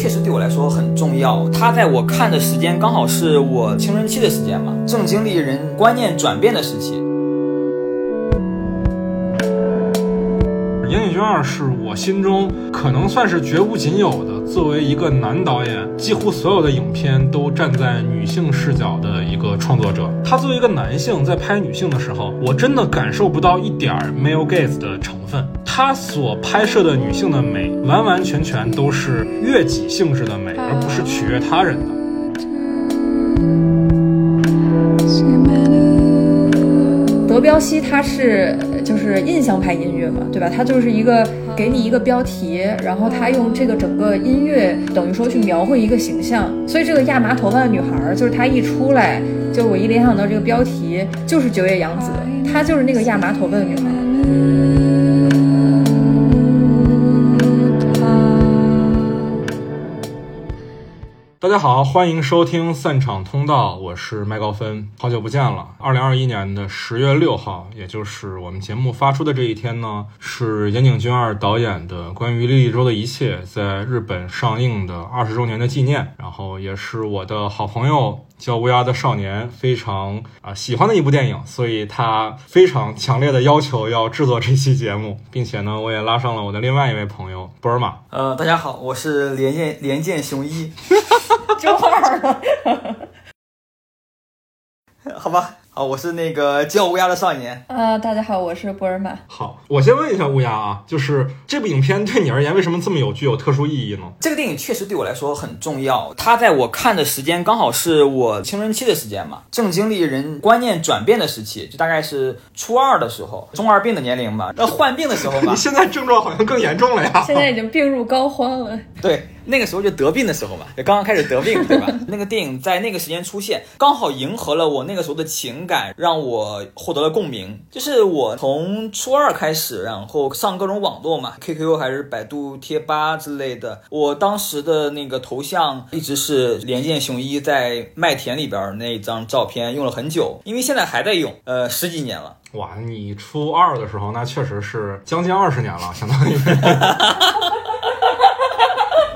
确实对我来说很重要，它在我看的时间刚好是我青春期的时间嘛，正经历人观念转变的时期。《岩井俊二》是我心中可能算是绝无仅有的，作为一个男导演，几乎所有的影片都站在女性视角的一个创作者。他作为一个男性在拍女性的时候，我真的感受不到一点儿 male gaze 的成。他所拍摄的女性的美，完完全全都是悦己性质的美，而不是取悦他人的。德彪西他是就是印象派音乐嘛，对吧？他就是一个给你一个标题，然后他用这个整个音乐等于说去描绘一个形象。所以这个亚麻头发的女孩，就是她一出来，就我一联想到这个标题就是九野洋子，她就是那个亚麻头发的女孩。大家好，欢迎收听散场通道，我是麦高芬，好久不见了。二零二一年的十月六号，也就是我们节目发出的这一天呢，是岩井俊二导演的关于莉莉周的一切在日本上映的二十周年的纪念，然后也是我的好朋友叫乌鸦的少年非常啊喜欢的一部电影，所以他非常强烈的要求要制作这期节目，并且呢，我也拉上了我的另外一位朋友波尔玛。呃，大家好，我是连剑连剑雄一。中二了，好吧，好，我是那个叫乌鸦的少年。啊，大家好，我是波尔玛。好，我先问一下乌鸦啊，就是这部影片对你而言为什么这么有具有特殊意义呢？这个电影确实对我来说很重要，它在我看的时间刚好是我青春期的时间嘛，正经历人观念转变的时期，就大概是初二的时候，中二病的年龄嘛，那患病的时候嘛。你现在症状好像更严重了呀？现在已经病入膏肓了。对。那个时候就得病的时候嘛，就刚刚开始得病，对吧？那个电影在那个时间出现，刚好迎合了我那个时候的情感，让我获得了共鸣。就是我从初二开始，然后上各种网络嘛，QQ 还是百度贴吧之类的。我当时的那个头像一直是连见雄一在麦田里边那张照片，用了很久，因为现在还在用，呃，十几年了。哇，你初二的时候，那确实是将近二十年了，相当于。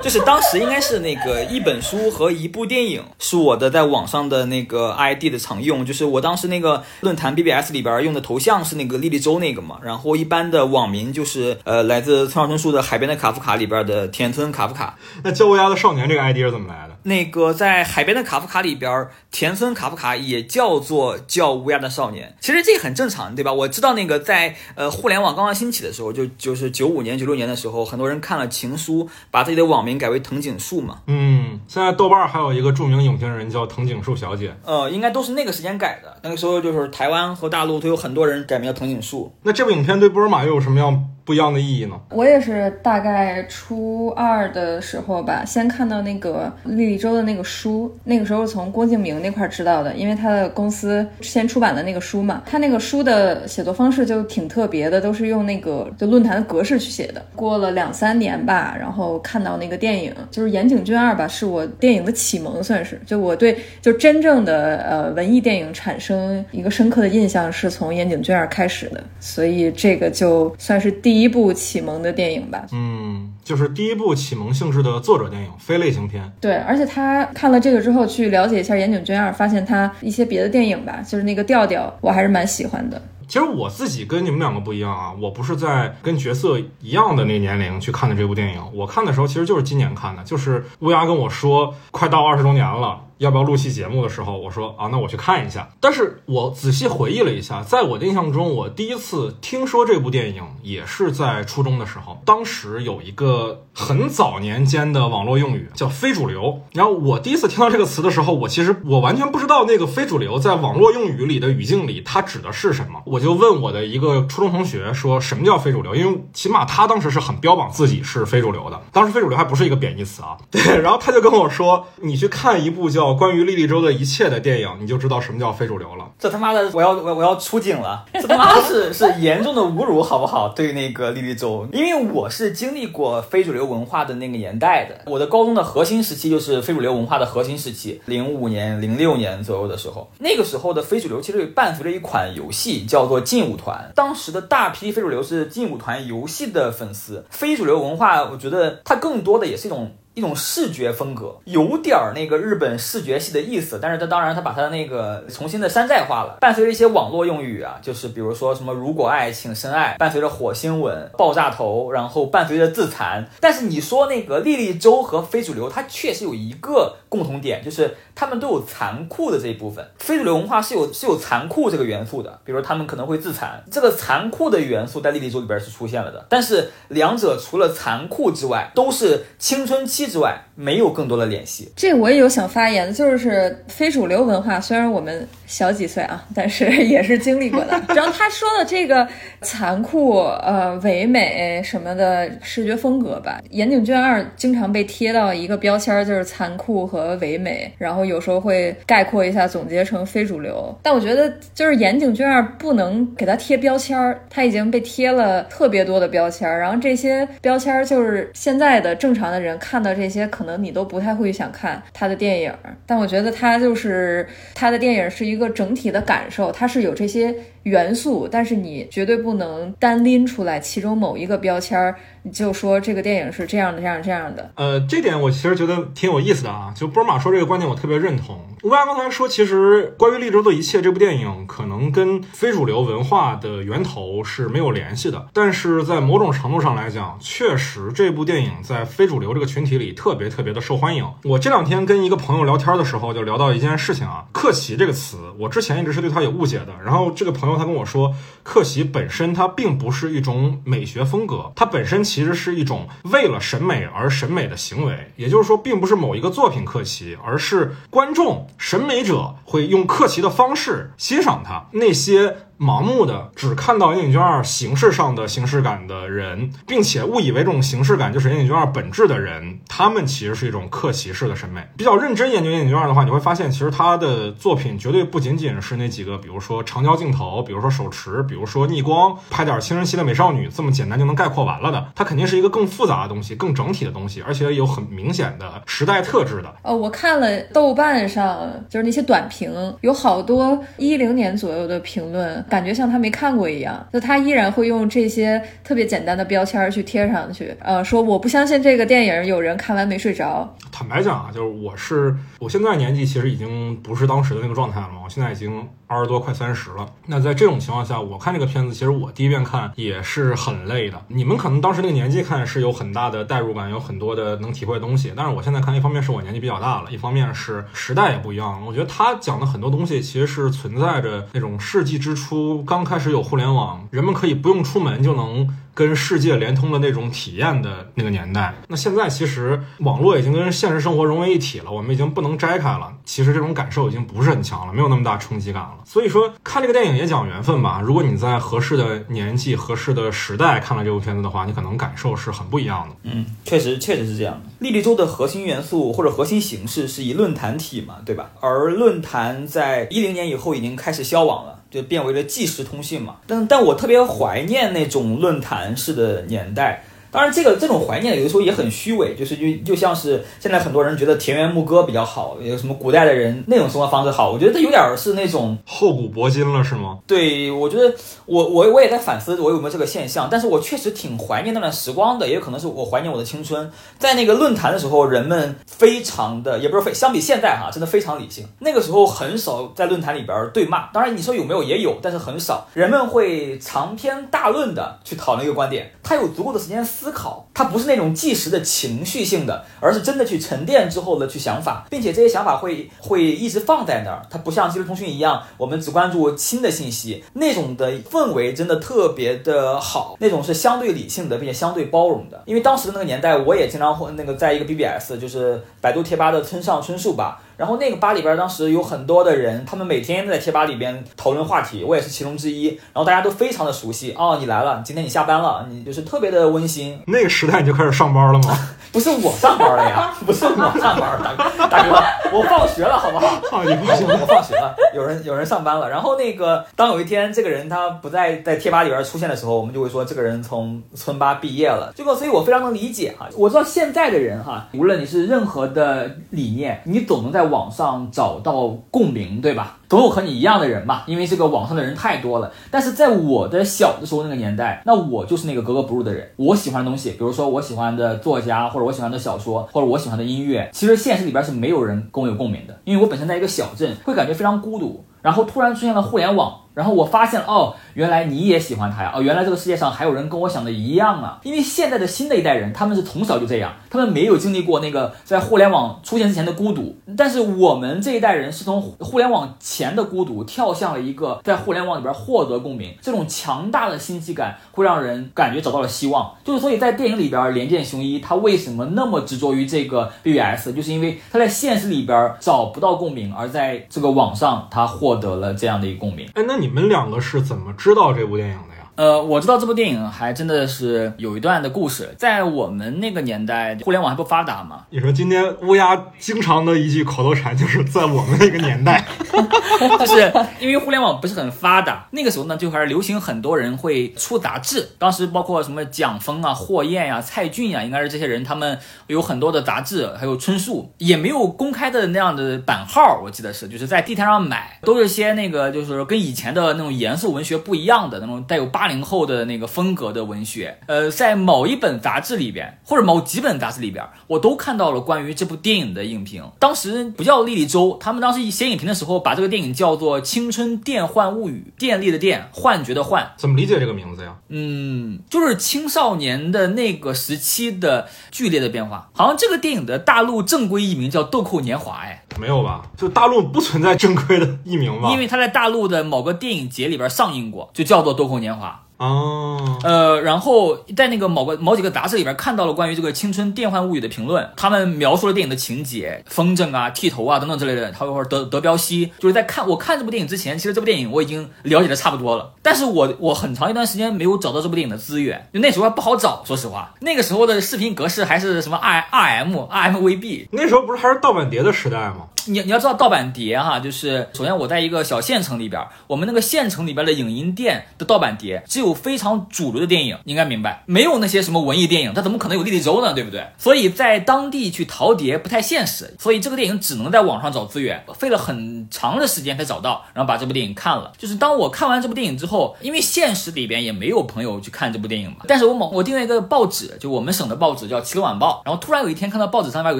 就是当时应该是那个一本书和一部电影是我的在网上的那个 ID 的常用，就是我当时那个论坛 BBS 里边用的头像是那个莉莉周那个嘛，然后一般的网名就是呃来自村上春树的《海边的卡夫卡》里边的田村卡夫卡。那叫乌鸦的少年这个 ID 是怎么来的？那个在《海边的卡夫卡》里边，田村卡夫卡也叫做叫乌鸦的少年，其实这个很正常，对吧？我知道那个在呃互联网刚刚兴起的时候，就就是九五年九六年的时候，很多人看了《情书》，把自己的网名。改为藤井树嘛？嗯，现在豆瓣还有一个著名影评人叫藤井树小姐。呃，应该都是那个时间改的。那个时候就是台湾和大陆都有很多人改名叫藤井树。那这部影片对波尔玛又有什么样？不一样的意义呢？我也是大概初二的时候吧，先看到那个莉莉周的那个书，那个时候从郭敬明那块知道的，因为他的公司先出版的那个书嘛，他那个书的写作方式就挺特别的，都是用那个就论坛的格式去写的。过了两三年吧，然后看到那个电影，就是岩井俊二吧，是我电影的启蒙，算是就我对就真正的呃文艺电影产生一个深刻的印象，是从岩井俊二开始的，所以这个就算是第。第一部启蒙的电影吧，嗯，就是第一部启蒙性质的作者电影，非类型片。对，而且他看了这个之后，去了解一下岩井俊二，发现他一些别的电影吧，就是那个调调，我还是蛮喜欢的。其实我自己跟你们两个不一样啊，我不是在跟角色一样的那年龄去看的这部电影，我看的时候其实就是今年看的，就是乌鸦跟我说快到二十周年了，要不要录期节目的时候，我说啊，那我去看一下。但是我仔细回忆了一下，在我的印象中，我第一次听说这部电影也是在初中的时候，当时有一个很早年间的网络用语叫非主流，然后我第一次听到这个词的时候，我其实我完全不知道那个非主流在网络用语里的语境里它指的是什么。我就问我的一个初中同学说：“什么叫非主流？”因为起码他当时是很标榜自己是非主流的。当时非主流还不是一个贬义词啊。对，然后他就跟我说：“你去看一部叫《哦关于莉莉周的一切》的电影，你就知道什么叫非主流了。”这他妈的，我要我我要出警了！这他妈是是严重的侮辱，好不好？对那个莉莉周，因为我是经历过非主流文化的那个年代的。我的高中的核心时期就是非主流文化的核心时期，零五年、零六年左右的时候，那个时候的非主流其实伴随着一款游戏。叫做劲舞团，当时的大批非主流是劲舞团游戏的粉丝。非主流文化，我觉得它更多的也是一种一种视觉风格，有点儿那个日本视觉系的意思，但是它当然它把它的那个重新的山寨化了，伴随着一些网络用语啊，就是比如说什么如果爱请深爱，伴随着火星吻、爆炸头，然后伴随着自残。但是你说那个莉莉周和非主流，它确实有一个共同点，就是他们都有残酷的这一部分。非主流文化是有是有残酷这个元素的，比如他们可能会自残，这个残酷的元素在莉莉周里边是出现了的。但是两者除了残酷之外，都是青春期之外没有更多的联系。这我也有想发言的，就是非主流文化，虽然我们小几岁啊，但是也是经历过的。然后他说的这个残酷、呃唯美什么的视觉风格吧，岩井俊二经常被贴到一个标签儿，就是残酷和唯美，然后有时候会概括一下总结成非主流。但我觉得就是岩井俊二不能给他贴标签儿，他已经被贴了特别多的标签儿，然后这些标签儿就是现在的正常的人看这些，可能你都不太会想看他的电影。但我觉得他就是他的电影是一个整体的感受，他是有这些元素，但是你绝对不能单拎出来其中某一个标签儿，你就说这个电影是这样的、这样、这样的。呃，这点我其实觉得挺有意思的啊。就波尔玛说这个观点，我特别认同。乌鸦刚才说，其实关于《利州的一切》这部电影，可能跟非主流文化的源头是没有联系的。但是在某种程度上来讲，确实这部电影在非主流这个群体里特别特别的受欢迎。我这两天跟一个朋友聊天的时候，就聊到一件事情啊，“克奇”这个词，我之前一直是对它有误解的。然后这个朋友他跟我说，克奇本身它并不是一种美学风格，它本身其实是一种为了审美而审美的行为。也就是说，并不是某一个作品克奇，而是观众。审美者会用克奇的方式欣赏它，那些盲目的只看到岩井俊二形式上的形式感的人，并且误以为这种形式感就是岩井俊二本质的人，他们其实是一种克奇式的审美。比较认真研究岩井俊二的话，你会发现，其实他的作品绝对不仅仅是那几个，比如说长焦镜头，比如说手持，比如说逆光，拍点青春期的美少女，这么简单就能概括完了的。它肯定是一个更复杂的东西，更整体的东西，而且有很明显的时代特质的。呃，我看了豆瓣上就是那些短评，有好多一零年左右的评论，感觉像他没看过一样。就他依然会用这些特别简单的标签去贴上去，呃，说我不相信这个电影有人看完没睡着。坦白讲啊，就是我是我现在年纪其实已经不是当时的那个状态了嘛，我现在已经二十多快三十了。那在这种情况下，我看这个片子，其实我第一遍看也是很累的。你们可能当时那个年纪看是有很大的代入感，有很多的能体会的东西。但是我现在看，一方面是我年纪比较大了，一方面是时代也不一样了。我觉得他讲的很多东西其实是存在着那种世纪之初刚开始有互联网，人们可以不用出门就能。跟世界连通的那种体验的那个年代，那现在其实网络已经跟现实生活融为一体了，我们已经不能摘开了。其实这种感受已经不是很强了，没有那么大冲击感了。所以说，看这个电影也讲缘分吧。如果你在合适的年纪、合适的时代看了这部片子的话，你可能感受是很不一样的。嗯，确实，确实是这样。莉莉周的核心元素或者核心形式是以论坛体嘛，对吧？而论坛在一零年以后已经开始消亡了。就变为了即时通信嘛，但但我特别怀念那种论坛式的年代。当然，这个这种怀念有的时候也很虚伪，就是就就像是现在很多人觉得田园牧歌比较好，有什么古代的人那种生活方式好，我觉得这有点是那种厚古薄今了，是吗？对，我觉得我我我也在反思我有没有这个现象，但是我确实挺怀念那段时光的，也有可能是我怀念我的青春。在那个论坛的时候，人们非常的也不是非相比现在哈，真的非常理性。那个时候很少在论坛里边对骂，当然你说有没有也有，但是很少。人们会长篇大论的去讨论一个观点，他有足够的时间思。思考，它不是那种即时的情绪性的，而是真的去沉淀之后的去想法，并且这些想法会会一直放在那儿。它不像即时通讯一样，我们只关注新的信息，那种的氛围真的特别的好，那种是相对理性的，并且相对包容的。因为当时的那个年代，我也经常会那个在一个 BBS，就是百度贴吧的村上春树吧。然后那个吧里边当时有很多的人，他们每天在贴吧里边讨论话题，我也是其中之一。然后大家都非常的熟悉哦，你来了，今天你下班了，你就是特别的温馨。那个时代你就开始上班了吗？不是我上班了呀，不是我上班，大哥大哥，我放学了好不好？放 你放学，我放学了，有人有人上班了。然后那个当有一天这个人他不再在贴吧里边出现的时候，我们就会说这个人从村吧毕业了。这个所以我非常能理解哈，我知道现在的人哈，无论你是任何的理念，你总能在网上找到共鸣，对吧？总有和你一样的人吧，因为这个网上的人太多了。但是在我的小的时候那个年代，那我就是那个格格不入的人。我喜欢的东西，比如说我喜欢的作家，或者我喜欢的小说，或者我喜欢的音乐，其实现实里边是没有人跟我有共鸣的，因为我本身在一个小镇，会感觉非常孤独。然后突然出现了互联网。然后我发现，哦，原来你也喜欢他呀！哦，原来这个世界上还有人跟我想的一样啊！因为现在的新的一代人，他们是从小就这样，他们没有经历过那个在互联网出现之前的孤独。但是我们这一代人是从互联网前的孤独跳向了一个在互联网里边获得共鸣，这种强大的新奇感会让人感觉找到了希望。就是所以在电影里边，连剑雄一他为什么那么执着于这个 BBS，就是因为他在现实里边找不到共鸣，而在这个网上他获得了这样的一个共鸣。哎，那你你们两个是？怎么知道这部电影的？呃，我知道这部电影还真的是有一段的故事，在我们那个年代，互联网还不发达嘛。你说今天乌鸦经常的一句口头禅就是在我们那个年代，就是因为互联网不是很发达，那个时候呢就还是流行很多人会出杂志，当时包括什么蒋峰啊、霍艳呀、蔡骏呀，应该是这些人，他们有很多的杂志，还有春树，也没有公开的那样的版号，我记得是就是在地摊上买，都是些那个就是跟以前的那种严肃文学不一样的那种带有八。八零后的那个风格的文学，呃，在某一本杂志里边，或者某几本杂志里边，我都看到了关于这部电影的影评。当时不叫莉莉周，他们当时写影评的时候，把这个电影叫做《青春电幻物语》，电力的电，幻觉的幻。怎么理解这个名字呀？嗯，就是青少年的那个时期的剧烈的变化。好像这个电影的大陆正规译名叫《豆蔻年华》，哎，没有吧？就大陆不存在正规的译名吧？因为它在大陆的某个电影节里边上映过，就叫做《豆蔻年华》。哦，呃，然后在那个某个某几个杂志里边看到了关于这个《青春电幻物语》的评论，他们描述了电影的情节、风筝啊、剃头啊等等之类的。他说德德彪西就是在看我看这部电影之前，其实这部电影我已经了解的差不多了，但是我我很长一段时间没有找到这部电影的资源，就那时候还不好找，说实话，那个时候的视频格式还是什么 R R M R M V B，那时候不是还是盗版碟的时代吗？你你要知道盗版碟哈，就是首先我在一个小县城里边，我们那个县城里边的影音店的盗版碟只有非常主流的电影，你应该明白，没有那些什么文艺电影，它怎么可能有莉莉周呢？对不对？所以在当地去淘碟不太现实，所以这个电影只能在网上找资源，费了很长的时间才找到，然后把这部电影看了。就是当我看完这部电影之后，因为现实里边也没有朋友去看这部电影嘛，但是我某我订阅一个报纸，就我们省的报纸叫《齐鲁晚报》，然后突然有一天看到报纸上面有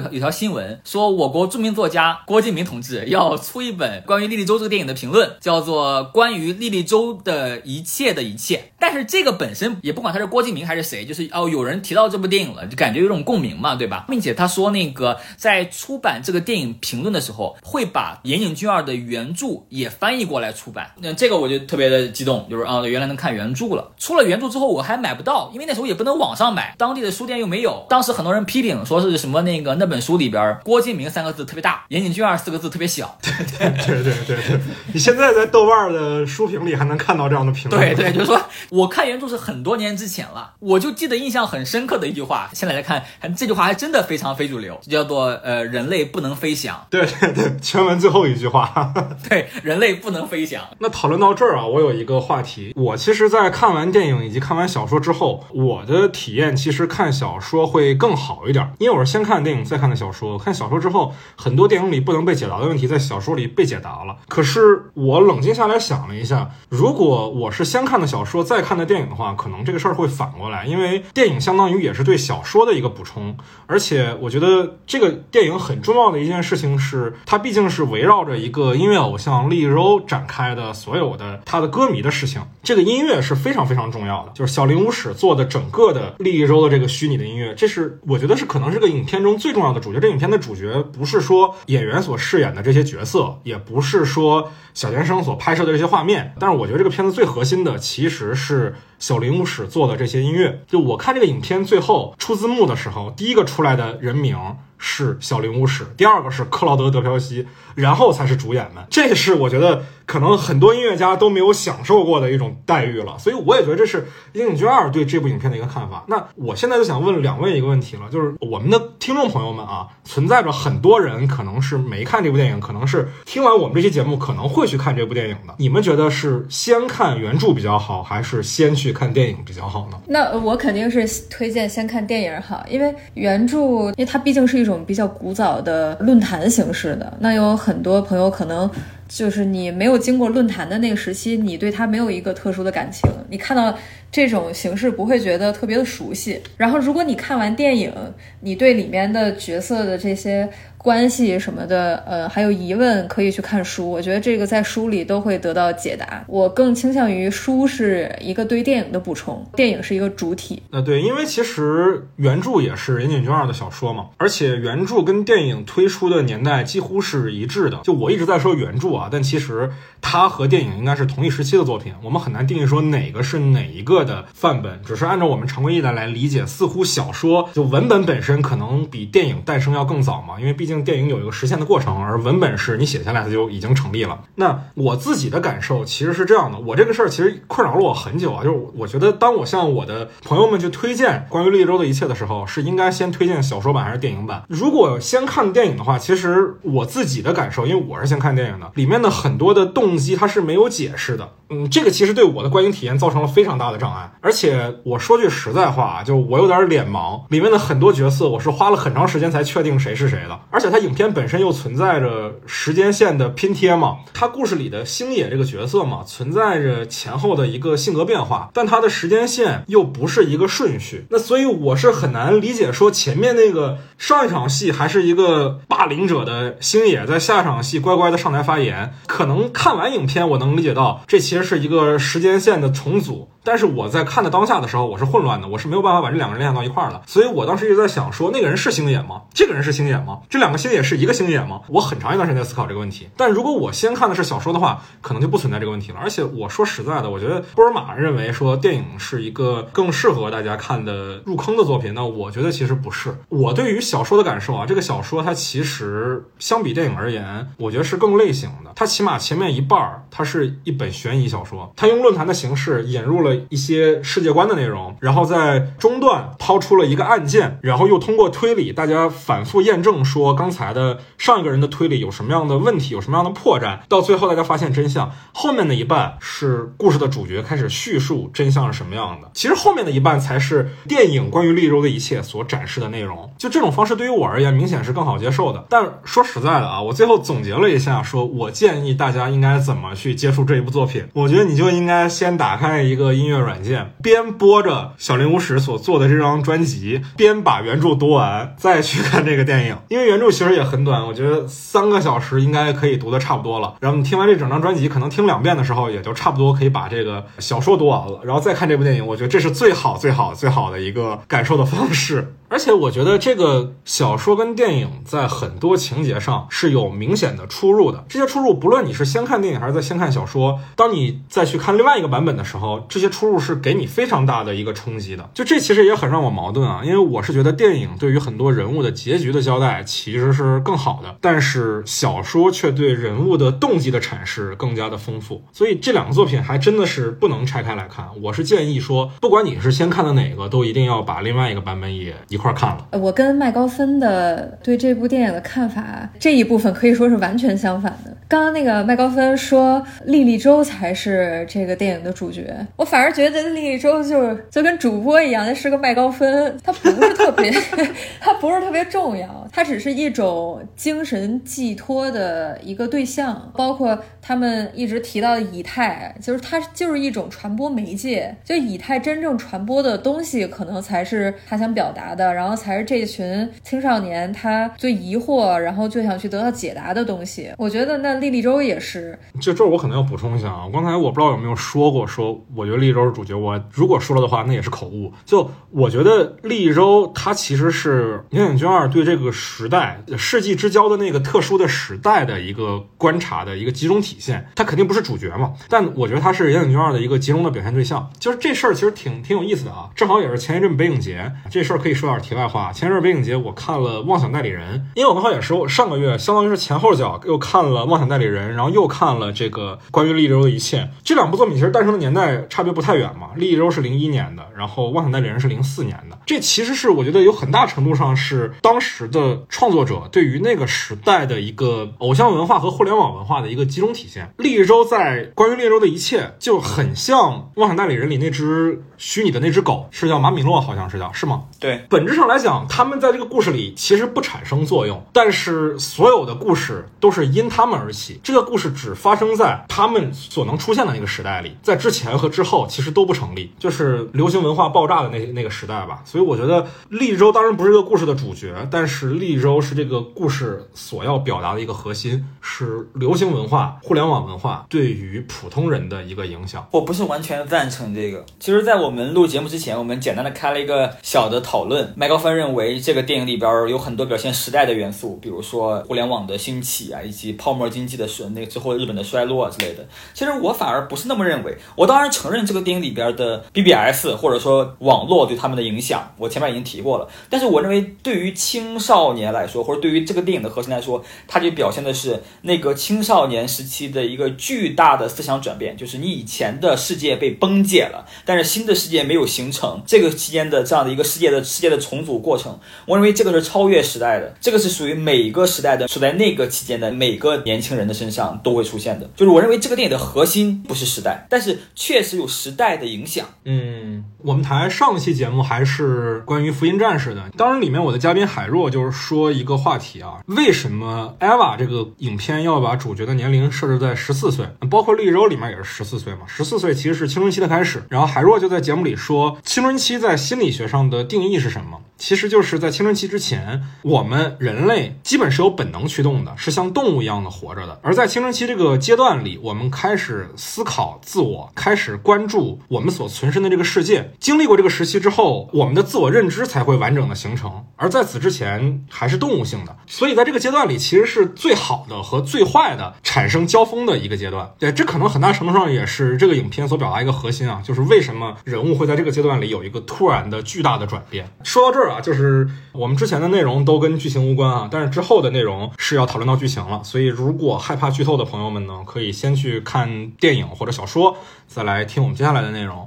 条有条新闻，说我国著名作家郭敬明同志要。出一本关于莉莉周这个电影的评论，叫做《关于莉莉周的一切的一切》。但是这个本身也不管他是郭敬明还是谁，就是哦，有人提到这部电影了，就感觉有种共鸣嘛，对吧？并且他说那个在出版这个电影评论的时候，会把岩井俊二的原著也翻译过来出版。那这个我就特别的激动，就是啊，原来能看原著了。出了原著之后，我还买不到，因为那时候也不能网上买，当地的书店又没有。当时很多人批评说是什么那个那本书里边郭敬明三个字特别大，岩井俊二四个字特别小。对对对对对，你现在在豆瓣的书评里还能看到这样的评论。对对，就是说我看原著是很多年之前了，我就记得印象很深刻的一句话。现在来看，这句话还真的非常非主流，叫做呃，人类不能飞翔。对对对，全文最后一句话。对，人类不能飞翔。那讨论到这儿啊，我有一个话题。我其实，在看完电影以及看完小说之后，我的体验其实看小说会更好一点，因为我是先看电影再看的小说。看小说之后，很多电影里不能被解答的问题在。小说里被解答了，可是我冷静下来想了一下，如果我是先看的小说再看的电影的话，可能这个事儿会反过来，因为电影相当于也是对小说的一个补充，而且我觉得这个电影很重要的一件事情是，它毕竟是围绕着一个音乐偶像利柔展开的所有的他的歌迷的事情，这个音乐是非常非常重要的，就是小林武史做的整个的利柔的这个虚拟的音乐，这是我觉得是可能是个影片中最重要的主角。这影片的主角不是说演员所饰演的这些。角色也不是说小田生所拍摄的这些画面，但是我觉得这个片子最核心的其实是小林武史做的这些音乐。就我看这个影片最后出字幕的时候，第一个出来的人名是小林武史，第二个是克劳德德彪西。然后才是主演们，这是我觉得可能很多音乐家都没有享受过的一种待遇了。所以我也觉得这是樱井俊二对这部影片的一个看法。那我现在就想问两位一个问题了，就是我们的听众朋友们啊，存在着很多人可能是没看这部电影，可能是听完我们这期节目可能会去看这部电影的。你们觉得是先看原著比较好，还是先去看电影比较好呢？那我肯定是推荐先看电影好，因为原著，因为它毕竟是一种比较古早的论坛形式的。那有很多朋友可能就是你没有经过论坛的那个时期，你对它没有一个特殊的感情，你看到这种形式不会觉得特别的熟悉。然后如果你看完电影，你对里面的角色的这些。关系什么的，呃，还有疑问可以去看书。我觉得这个在书里都会得到解答。我更倾向于书是一个对电影的补充，电影是一个主体。那对，因为其实原著也是岩井俊二的小说嘛，而且原著跟电影推出的年代几乎是一致的。就我一直在说原著啊，但其实它和电影应该是同一时期的作品。我们很难定义说哪个是哪一个的范本，只是按照我们常规意义来理解，似乎小说就文本本身可能比电影诞生要更早嘛，因为毕竟。电影有一个实现的过程，而文本是你写下来它就已经成立了。那我自己的感受其实是这样的，我这个事儿其实困扰了我很久啊，就是我觉得当我向我的朋友们去推荐关于绿洲的一切的时候，是应该先推荐小说版还是电影版？如果先看电影的话，其实我自己的感受，因为我是先看电影的，里里面的很多的动机它是没有解释的。嗯，这个其实对我的观影体验造成了非常大的障碍。而且我说句实在话啊，就我有点脸盲，里面的很多角色我是花了很长时间才确定谁是谁的，而且。它影片本身又存在着时间线的拼贴嘛，它故事里的星野这个角色嘛，存在着前后的一个性格变化，但它的时间线又不是一个顺序，那所以我是很难理解说前面那个上一场戏还是一个霸凌者的星野，在下一场戏乖乖的上台发言，可能看完影片我能理解到这其实是一个时间线的重组。但是我在看的当下的时候，我是混乱的，我是没有办法把这两个人联想到一块儿的。所以我当时一直在想，说那个人是星野吗？这个人是星野吗？这两个星野是一个星野吗？我很长一段时间在思考这个问题。但如果我先看的是小说的话，可能就不存在这个问题了。而且我说实在的，我觉得波尔玛认为说电影是一个更适合大家看的入坑的作品，那我觉得其实不是。我对于小说的感受啊，这个小说它其实相比电影而言，我觉得是更类型的。它起码前面一半儿，它是一本悬疑小说，它用论坛的形式引入了。一些世界观的内容，然后在中段抛出了一个案件，然后又通过推理，大家反复验证说刚才的上一个人的推理有什么样的问题，有什么样的破绽，到最后大家发现真相。后面的一半是故事的主角开始叙述真相是什么样的，其实后面的一半才是电影关于利州的一切所展示的内容。就这种方式对于我而言，明显是更好接受的。但说实在的啊，我最后总结了一下，说我建议大家应该怎么去接触这一部作品。我觉得你就应该先打开一个音。音乐软件边播着小林无史所做的这张专辑，边把原著读完，再去看这个电影。因为原著其实也很短，我觉得三个小时应该可以读的差不多了。然后你听完这整张专辑，可能听两遍的时候，也就差不多可以把这个小说读完了，然后再看这部电影。我觉得这是最好、最好、最好的一个感受的方式。而且我觉得这个小说跟电影在很多情节上是有明显的出入的。这些出入，不论你是先看电影还是在先看小说，当你再去看另外一个版本的时候，这些。出入是给你非常大的一个冲击的，就这其实也很让我矛盾啊，因为我是觉得电影对于很多人物的结局的交代其实是更好的，但是小说却对人物的动机的阐释更加的丰富，所以这两个作品还真的是不能拆开来看。我是建议说，不管你是先看的哪个，都一定要把另外一个版本也一块看了。我跟麦高芬的对这部电影的看法这一部分可以说是完全相反的。刚刚那个麦高芬说莉莉周才是这个电影的主角，我反而。觉得莉莉周就是就跟主播一样，那是个麦高芬，他不是特别，他不是特别重要，他只是一种精神寄托的一个对象。包括他们一直提到的以太，就是它就是一种传播媒介。就以太真正传播的东西，可能才是他想表达的，然后才是这群青少年他最疑惑，然后最想去得到解答的东西。我觉得那莉莉周也是。就这我可能要补充一下啊，刚才我不知道有没有说过，说我觉得莉。莉周是主角，我如果说了的话，那也是口误。就我觉得莉莉周它其实是岩井俊二对这个时代世纪之交的那个特殊的时代的一个观察的一个集中体现。他肯定不是主角嘛，但我觉得他是岩井俊二的一个集中的表现对象。就是这事儿其实挺挺有意思的啊，正好也是前一阵北影节，这事儿可以说点题外话。前一阵北影节我看了《妄想代理人》，因为我刚好也是上个月，相当于是前后脚又看了《妄想代理人》，然后又看了这个关于利州的一切。这两部作品其实诞生的年代差别不。太远嘛，利益州是零一年的，然后妄想代理人是零四年的。这其实是我觉得有很大程度上是当时的创作者对于那个时代的一个偶像文化和互联网文化的一个集中体现。利益州在关于利益州的一切就很像妄想代理人里那只虚拟的那只狗，是叫马米诺，好像是叫是吗？对，本本质上来讲，他们在这个故事里其实不产生作用，但是所有的故事都是因他们而起。这个故事只发生在他们所能出现的那个时代里，在之前和之后其实都不成立，就是流行文化爆炸的那那个时代吧。所以我觉得利州当然不是这个故事的主角，但是利州是这个故事所要表达的一个核心，是流行文化、互联网文化对于普通人的一个影响。我不是完全赞成这个。其实，在我们录节目之前，我们简单的开了一个小的讨论。麦高芬认为，这个电影里边有很多表现时代的元素，比如说互联网的兴起啊，以及泡沫经济的衰，那之后日本的衰落之类的。其实我反而不是那么认为。我当然承认这个电影里边的 BBS 或者说网络对他们的影响，我前面已经提过了。但是我认为，对于青少年来说，或者对于这个电影的核心来说，它就表现的是那个青少年时期的一个巨大的思想转变，就是你以前的世界被崩解了，但是新的世界没有形成。这个期间的这样的一个世界的世界的重组过程，我认为这个是超越时代的，这个是属于每个时代的，处在那个期间的每个年轻人的身上都会出现的。就是我认为这个电影的核心不是时代，但是确实有时代的影响。嗯，我们台上期节目还是关于福音战士的，当然里面我的嘉宾海若就是说一个话题啊，为什么 Eva 这个影片要把主角的年龄设置在十四岁？包括绿洲里面也是十四岁嘛，十四岁其实是青春期的开始。然后海若就在节目里说，青春期在心理学上的定义是什么？忙。其实就是在青春期之前，我们人类基本是有本能驱动的，是像动物一样的活着的。而在青春期这个阶段里，我们开始思考自我，开始关注我们所存身的这个世界。经历过这个时期之后，我们的自我认知才会完整的形成。而在此之前，还是动物性的。所以在这个阶段里，其实是最好的和最坏的产生交锋的一个阶段。对，这可能很大程度上也是这个影片所表达一个核心啊，就是为什么人物会在这个阶段里有一个突然的巨大的转变。说到这儿啊，就是我们之前的内容都跟剧情无关啊，但是之后的内容是要讨论到剧情了。所以如果害怕剧透的朋友们呢，可以先去看电影或者小说，再来听我们接下来的内容。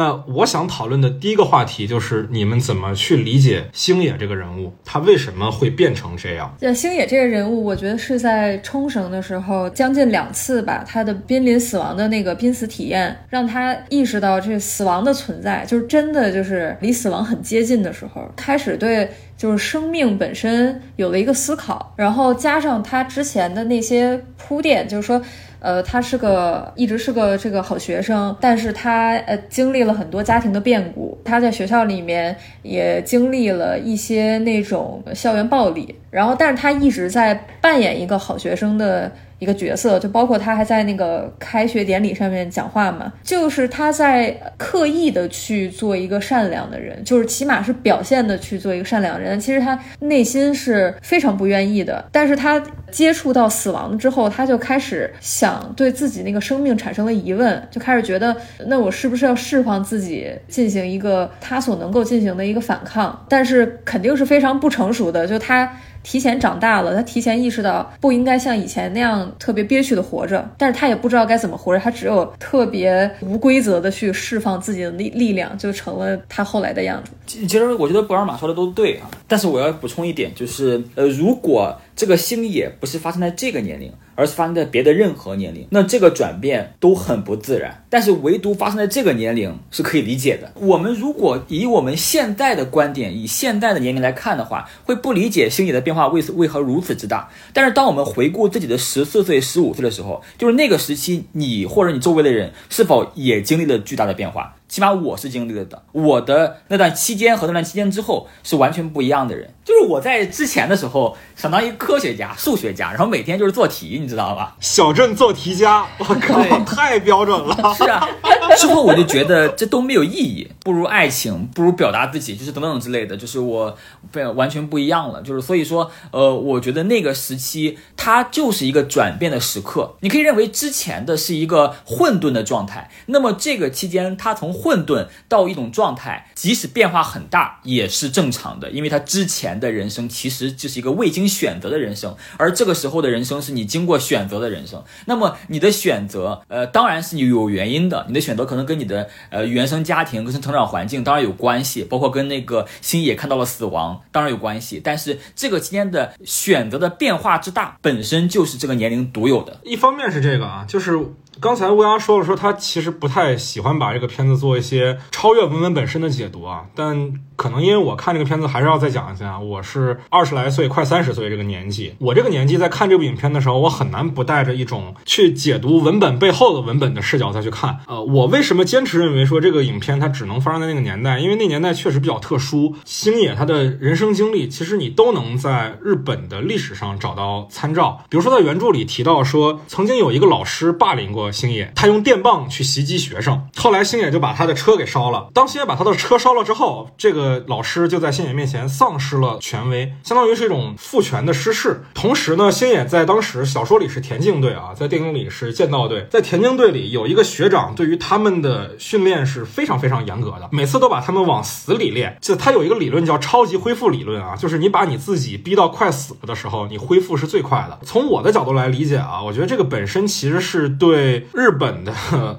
那我想讨论的第一个话题就是你们怎么去理解星野这个人物，他为什么会变成这样？对星野这个人物，我觉得是在冲绳的时候，将近两次吧，他的濒临死亡的那个濒死体验，让他意识到这死亡的存在，就是真的就是离死亡很接近的时候，开始对就是生命本身有了一个思考，然后加上他之前的那些铺垫，就是说。呃，他是个一直是个这个好学生，但是他呃经历了很多家庭的变故，他在学校里面也经历了一些那种校园暴力，然后但是他一直在扮演一个好学生的。一个角色，就包括他还在那个开学典礼上面讲话嘛，就是他在刻意的去做一个善良的人，就是起码是表现的去做一个善良人。其实他内心是非常不愿意的，但是他接触到死亡之后，他就开始想对自己那个生命产生了疑问，就开始觉得，那我是不是要释放自己，进行一个他所能够进行的一个反抗？但是肯定是非常不成熟的，就他。提前长大了，他提前意识到不应该像以前那样特别憋屈的活着，但是他也不知道该怎么活着，他只有特别无规则的去释放自己的力力量，就成了他后来的样子。其实我觉得布尔玛说的都对啊，但是我要补充一点，就是呃，如果这个星野不是发生在这个年龄。而是发生在别的任何年龄，那这个转变都很不自然。但是唯独发生在这个年龄是可以理解的。我们如果以我们现在的观点，以现在的年龄来看的话，会不理解星野的变化为为何如此之大。但是当我们回顾自己的十四岁、十五岁的时候，就是那个时期，你或者你周围的人是否也经历了巨大的变化？起码我是经历了的，我的那段期间和那段期间之后是完全不一样的人。就是我在之前的时候，想当一个科学家、数学家，然后每天就是做题，你知道吧？小镇做题家，我靠，太标准了。是啊，之后我就觉得这都没有意义，不如爱情，不如表达自己，就是等等之类的，就是我被完全不一样了。就是所以说，呃，我觉得那个时期它就是一个转变的时刻。你可以认为之前的是一个混沌的状态，那么这个期间它从混沌到一种状态，即使变化很大也是正常的，因为他之前的人生其实就是一个未经选择的人生，而这个时候的人生是你经过选择的人生。那么你的选择，呃，当然是你有原因的，你的选择可能跟你的呃原生家庭、跟成长环境当然有关系，包括跟那个星野看到了死亡当然有关系，但是这个期间的选择的变化之大，本身就是这个年龄独有的。一方面是这个啊，就是刚才乌鸦说了，说他其实不太喜欢把这个片子做一些超越文本本身的解读啊，但可能因为我看这个片子还是要再讲一下，我是二十来岁，快三十岁这个年纪，我这个年纪在看这部影片的时候，我很难不带着一种去解读文本背后的文本的视角再去看。呃，我为什么坚持认为说这个影片它只能发生在那个年代？因为那年代确实比较特殊，星野他的人生经历，其实你都能在日本的历史上找到参照。比如说在原著里提到说，曾经有一个老师霸凌过星野，他用电棒去袭击学生，后来星野就把他的车给烧了。当星野把他的车烧了之后，这个老师就在星野面前丧失了权威，相当于是一种父权的失势。同时呢，星野在当时小说里是田径队啊，在电影里是剑道队。在田径队里有一个学长，对于他们的训练是非常非常严格的，每次都把他们往死里练。就他有一个理论叫超级恢复理论啊，就是你把你自己逼到快死了的时候，你恢复是最快的。从我的角度来理解啊，我觉得这个本身其实是对日本的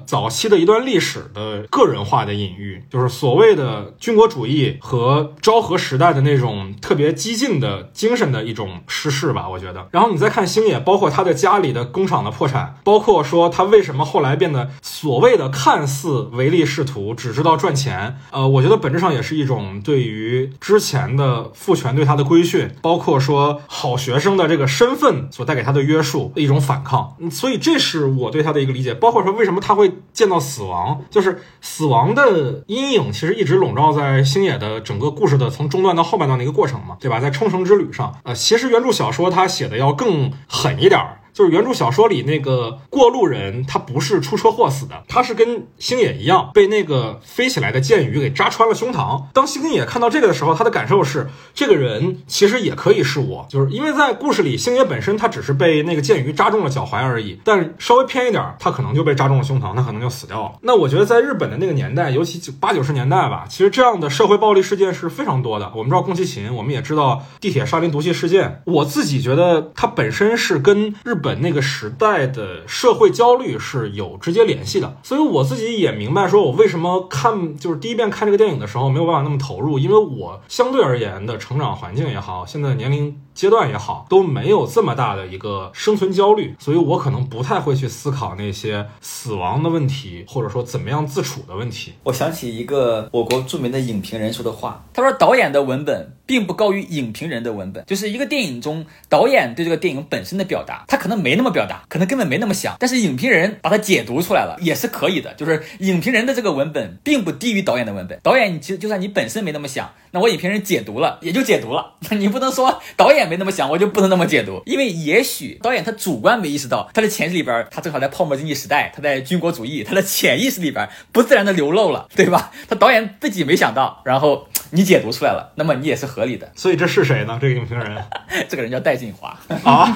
早期的一段历史的个人化的隐喻，就是所谓的军国主义。和昭和时代的那种特别激进的精神的一种失势吧，我觉得。然后你再看星野，包括他的家里的工厂的破产，包括说他为什么后来变得所谓的看似唯利是图，只知道赚钱。呃，我觉得本质上也是一种对于之前的父权对他的规训，包括说好学生的这个身份所带给他的约束的一种反抗。所以这是我对他的一个理解。包括说为什么他会见到死亡，就是死亡的阴影其实一直笼罩在星野的。整个故事的从中段到后半段的一个过程嘛，对吧？在冲绳之旅上，呃，其实原著小说他写的要更狠一点儿。就是原著小说里那个过路人，他不是出车祸死的，他是跟星野一样被那个飞起来的箭鱼给扎穿了胸膛。当星野看到这个的时候，他的感受是，这个人其实也可以是我，就是因为在故事里，星野本身他只是被那个箭鱼扎中了脚踝而已，但稍微偏一点，他可能就被扎中了胸膛，他可能就死掉了。那我觉得在日本的那个年代，尤其九八九十年代吧，其实这样的社会暴力事件是非常多的。我们知道宫崎勤，我们也知道地铁沙林毒气事件。我自己觉得它本身是跟日本那个时代的社会焦虑是有直接联系的，所以我自己也明白，说我为什么看就是第一遍看这个电影的时候没有办法那么投入，因为我相对而言的成长环境也好，现在年龄阶段也好，都没有这么大的一个生存焦虑，所以我可能不太会去思考那些死亡的问题，或者说怎么样自处的问题。我想起一个我国著名的影评人说的话，他说导演的文本并不高于影评人的文本，就是一个电影中导演对这个电影本身的表达，他可能没那么。表达可能根本没那么想，但是影评人把它解读出来了，也是可以的。就是影评人的这个文本并不低于导演的文本。导演，你其实就算你本身没那么想，那我影评人解读了也就解读了。那 你不能说导演也没那么想，我就不能那么解读，因为也许导演他主观没意识到，他的潜意识里边，他正好在泡沫经济时代，他在军国主义，他的潜意识里边不自然的流露了，对吧？他导演自己没想到，然后你解读出来了，那么你也是合理的。所以这是谁呢？这个影评人，这个人叫戴锦华 啊。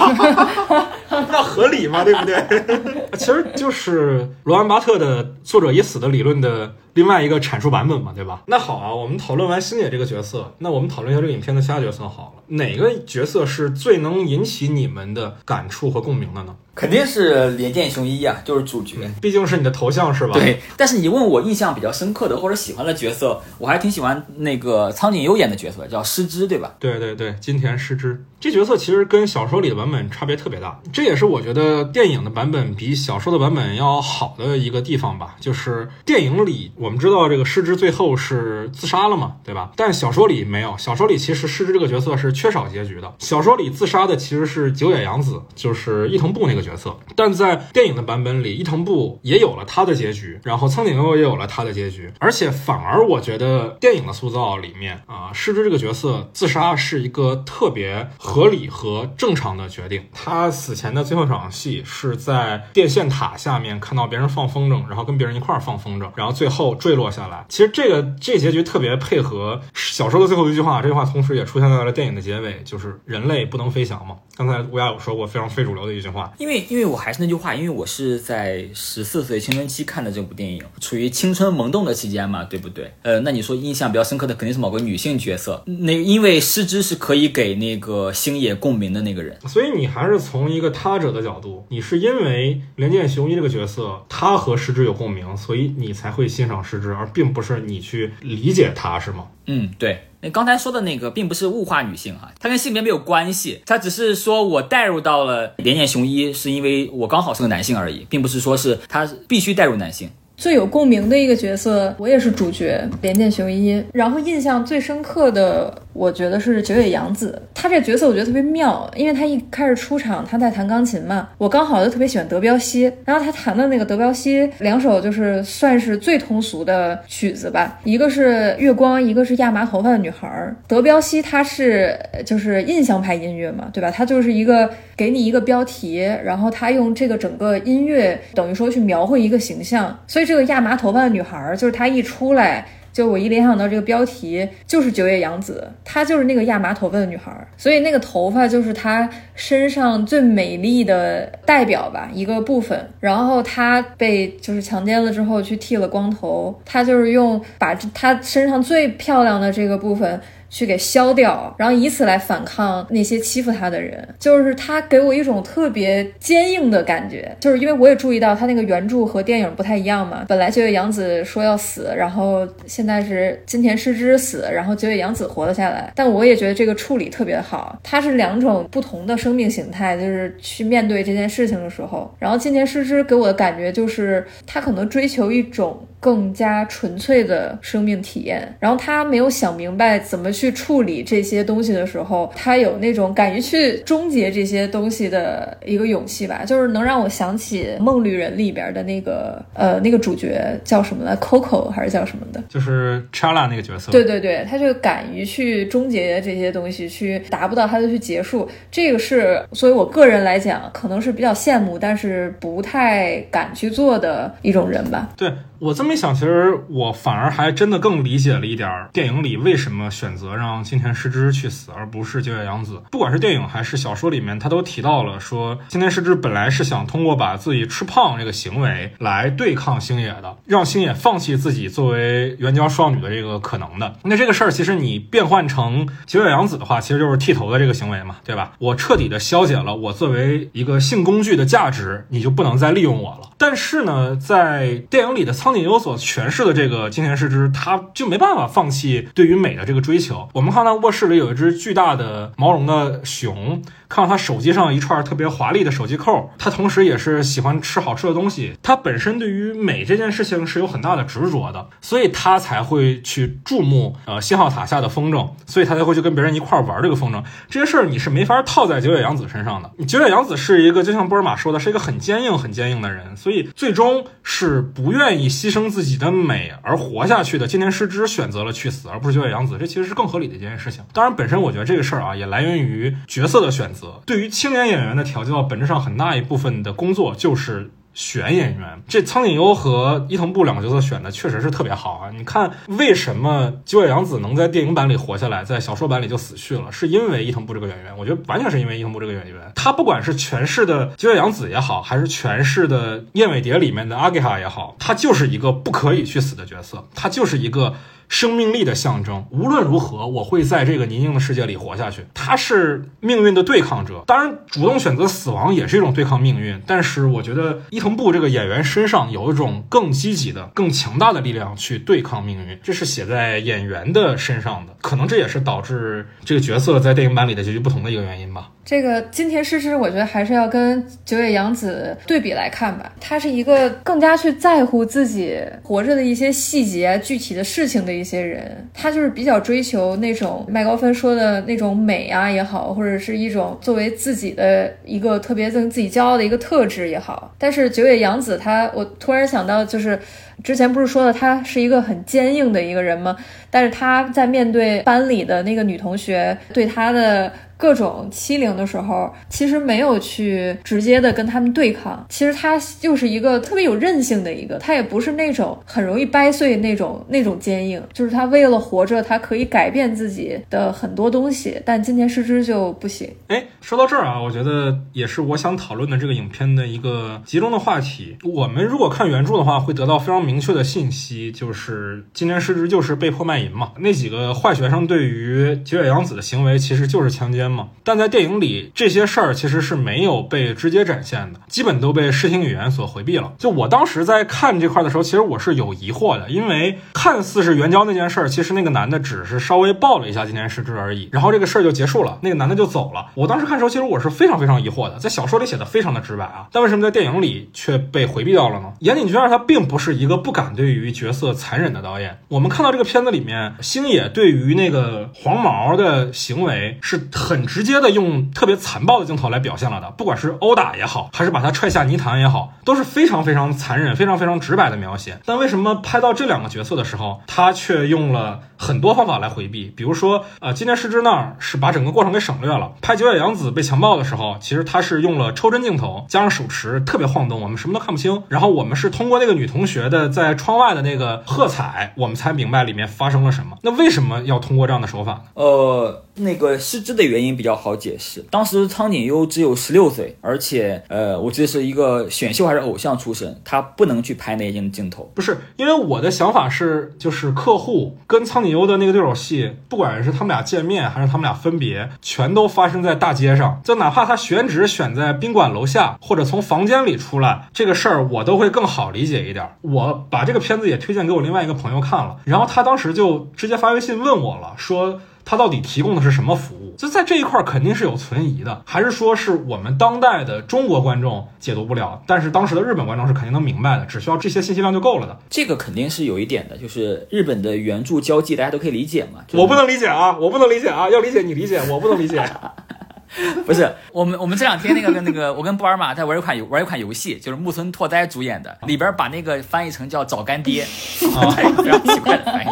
那合理吗？对不对？其实就是罗兰巴特的作者已死的理论的。另外一个阐述版本嘛，对吧？那好啊，我们讨论完星姐这个角色，那我们讨论一下这个影片的其他角色好了。哪个角色是最能引起你们的感触和共鸣的呢？肯定是连剑雄一啊，就是主角，毕竟是你的头像是吧？对。但是你问我印象比较深刻的或者喜欢的角色，我还挺喜欢那个苍井优演的角色，叫失之，对吧？对对对，金田失之这角色其实跟小说里的版本差别特别大，这也是我觉得电影的版本比小说的版本要好的一个地方吧。就是电影里我们知道这个失之最后是自杀了嘛，对吧？但小说里没有，小说里其实失之这个角色是缺少结局的。小说里自杀的其实是久野洋子，就是伊藤步那个。角色，但在电影的版本里，伊藤步也有了他的结局，然后苍井优也有了他的结局，而且反而我觉得电影的塑造里面啊，失之这个角色自杀是一个特别合理和正常的决定。他死前的最后一场戏是在电线塔下面看到别人放风筝，然后跟别人一块儿放风筝，然后最后坠落下来。其实这个这结局特别配合小说的最后一句话，这句话同时也出现在了电影的结尾，就是人类不能飞翔嘛。刚才乌鸦有说过非常非主流的一句话，因为因为我还是那句话，因为我是在十四岁青春期看的这部电影，处于青春萌动的期间嘛，对不对？呃，那你说印象比较深刻的肯定是某个女性角色，那因为失之是可以给那个星野共鸣的那个人，所以你还是从一个他者的角度，你是因为连剑雄一这个角色他和失之有共鸣，所以你才会欣赏失之，而并不是你去理解他，是吗？嗯，对。那刚才说的那个并不是物化女性哈，它跟性别没有关系，它只是说我带入到了连剑雄一，是因为我刚好是个男性而已，并不是说是他必须带入男性。最有共鸣的一个角色，我也是主角连剑雄一。然后印象最深刻的，我觉得是九野洋子。他这角色我觉得特别妙，因为他一开始出场他在弹钢琴嘛，我刚好就特别喜欢德彪西。然后他弹的那个德彪西两首就是算是最通俗的曲子吧，一个是月光，一个是亚麻头发的女孩。德彪西他是就是印象派音乐嘛，对吧？他就是一个给你一个标题，然后他用这个整个音乐等于说去描绘一个形象，所以。这个亚麻头发的女孩，就是她一出来，就我一联想到这个标题，就是九野洋子，她就是那个亚麻头发的女孩，所以那个头发就是她身上最美丽的代表吧，一个部分。然后她被就是强奸了之后去剃了光头，她就是用把她身上最漂亮的这个部分。去给消掉，然后以此来反抗那些欺负他的人，就是他给我一种特别坚硬的感觉。就是因为我也注意到他那个原著和电影不太一样嘛，本来九野洋子说要死，然后现在是金田诗织死，然后九野洋子活了下来。但我也觉得这个处理特别好，他是两种不同的生命形态，就是去面对这件事情的时候。然后金田诗织给我的感觉就是他可能追求一种更加纯粹的生命体验，然后他没有想明白怎么。去处理这些东西的时候，他有那种敢于去终结这些东西的一个勇气吧，就是能让我想起《梦旅人》里边的那个呃那个主角叫什么来，Coco 还是叫什么的？就是 Chala 那个角色。对对对，他就敢于去终结这些东西，去达不到他就去结束。这个是，所以我个人来讲，可能是比较羡慕，但是不太敢去做的一种人吧。对。我这么一想，其实我反而还真的更理解了一点电影里为什么选择让金田诗织去死，而不是九野洋子。不管是电影还是小说里面，他都提到了说，金田诗织本来是想通过把自己吃胖这个行为来对抗星野的，让星野放弃自己作为援交少女的这个可能的。那这个事儿，其实你变换成九野洋子的话，其实就是剃头的这个行为嘛，对吧？我彻底的消解了我作为一个性工具的价值，你就不能再利用我了。但是呢，在电影里的。苍井优所诠释的这个金田诗织，他就没办法放弃对于美的这个追求。我们看到卧室里有一只巨大的毛绒的熊。看到他手机上一串特别华丽的手机扣，他同时也是喜欢吃好吃的东西。他本身对于美这件事情是有很大的执着的，所以他才会去注目呃信号塔下的风筝，所以他才会去跟别人一块玩这个风筝。这些事儿你是没法套在九野洋子身上的。九野洋子是一个就像波尔玛说的，是一个很坚硬、很坚硬的人，所以最终是不愿意牺牲自己的美而活下去的。今天失之选择了去死，而不是九野洋子，这其实是更合理的一件事情。当然，本身我觉得这个事儿啊，也来源于角色的选择。对于青年演员的调教，本质上很大一部分的工作就是选演员。这苍井优和伊藤步两个角色选的确实是特别好啊！你看，为什么九野洋子能在电影版里活下来，在小说版里就死去了？是因为伊藤步这个演员，我觉得完全是因为伊藤步这个演员。他不管是诠释的九野洋子也好，还是诠释的燕尾蝶里面的阿给哈也好，他就是一个不可以去死的角色，他就是一个。生命力的象征。无论如何，我会在这个泥泞的世界里活下去。他是命运的对抗者，当然，主动选择死亡也是一种对抗命运。但是，我觉得伊藤步这个演员身上有一种更积极的、更强大的力量去对抗命运，这是写在演员的身上的。可能这也是导致这个角色在电影版里的结局不同的一个原因吧。这个金田诗诗，我觉得还是要跟九野洋子对比来看吧。他是一个更加去在乎自己活着的一些细节、具体的事情的一些人。他就是比较追求那种麦高芬说的那种美啊也好，或者是一种作为自己的一个特别令自己骄傲的一个特质也好。但是九野洋子，他我突然想到，就是之前不是说的他是一个很坚硬的一个人吗？但是他在面对班里的那个女同学对他的。各种欺凌的时候，其实没有去直接的跟他们对抗。其实他就是一个特别有韧性的一个，他也不是那种很容易掰碎那种那种坚硬。就是他为了活着，他可以改变自己的很多东西，但金田失之就不行。哎，说到这儿啊，我觉得也是我想讨论的这个影片的一个集中的话题。我们如果看原著的话，会得到非常明确的信息，就是金田诗织就是被迫卖淫嘛。那几个坏学生对于九野洋子的行为，其实就是强奸。嘛，但在电影里这些事儿其实是没有被直接展现的，基本都被视听语言所回避了。就我当时在看这块的时候，其实我是有疑惑的，因为看似是援交那件事儿，其实那个男的只是稍微抱了一下金田诗织而已，然后这个事儿就结束了，那个男的就走了。我当时看时候，其实我是非常非常疑惑的，在小说里写的非常的直白啊，但为什么在电影里却被回避掉了呢？岩井俊二他并不是一个不敢对于角色残忍的导演，我们看到这个片子里面，星野对于那个黄毛的行为是很。直接的用特别残暴的镜头来表现了的，不管是殴打也好，还是把他踹下泥潭也好，都是非常非常残忍、非常非常直白的描写。但为什么拍到这两个角色的时候，他却用了很多方法来回避？比如说，呃，今天失之那儿是把整个过程给省略了。拍九野洋子被强暴的时候，其实他是用了抽帧镜头，加上手持特别晃动，我们什么都看不清。然后我们是通过那个女同学的在窗外的那个喝彩，我们才明白里面发生了什么。那为什么要通过这样的手法呢？呃。那个失之的原因比较好解释，当时苍井优只有十六岁，而且呃，我记得是一个选秀还是偶像出身，他不能去拍那镜镜头。不是，因为我的想法是，就是客户跟苍井优的那个对手戏，不管是他们俩见面还是他们俩分别，全都发生在大街上，就哪怕他选址选在宾馆楼下或者从房间里出来，这个事儿我都会更好理解一点。我把这个片子也推荐给我另外一个朋友看了，然后他当时就直接发微信问我了，说。它到底提供的是什么服务？就在这一块肯定是有存疑的，还是说是我们当代的中国观众解读不了，但是当时的日本观众是肯定能明白的，只需要这些信息量就够了的。这个肯定是有一点的，就是日本的原著交际大家都可以理解嘛。我不能理解啊，我不能理解啊，要理解你理解，我不能理解。不是我们，我们这两天那个跟那个，我跟布尔玛在玩一款游玩一款游戏，就是木村拓哉主演的，里边把那个翻译成叫找干爹，非常奇怪的翻译。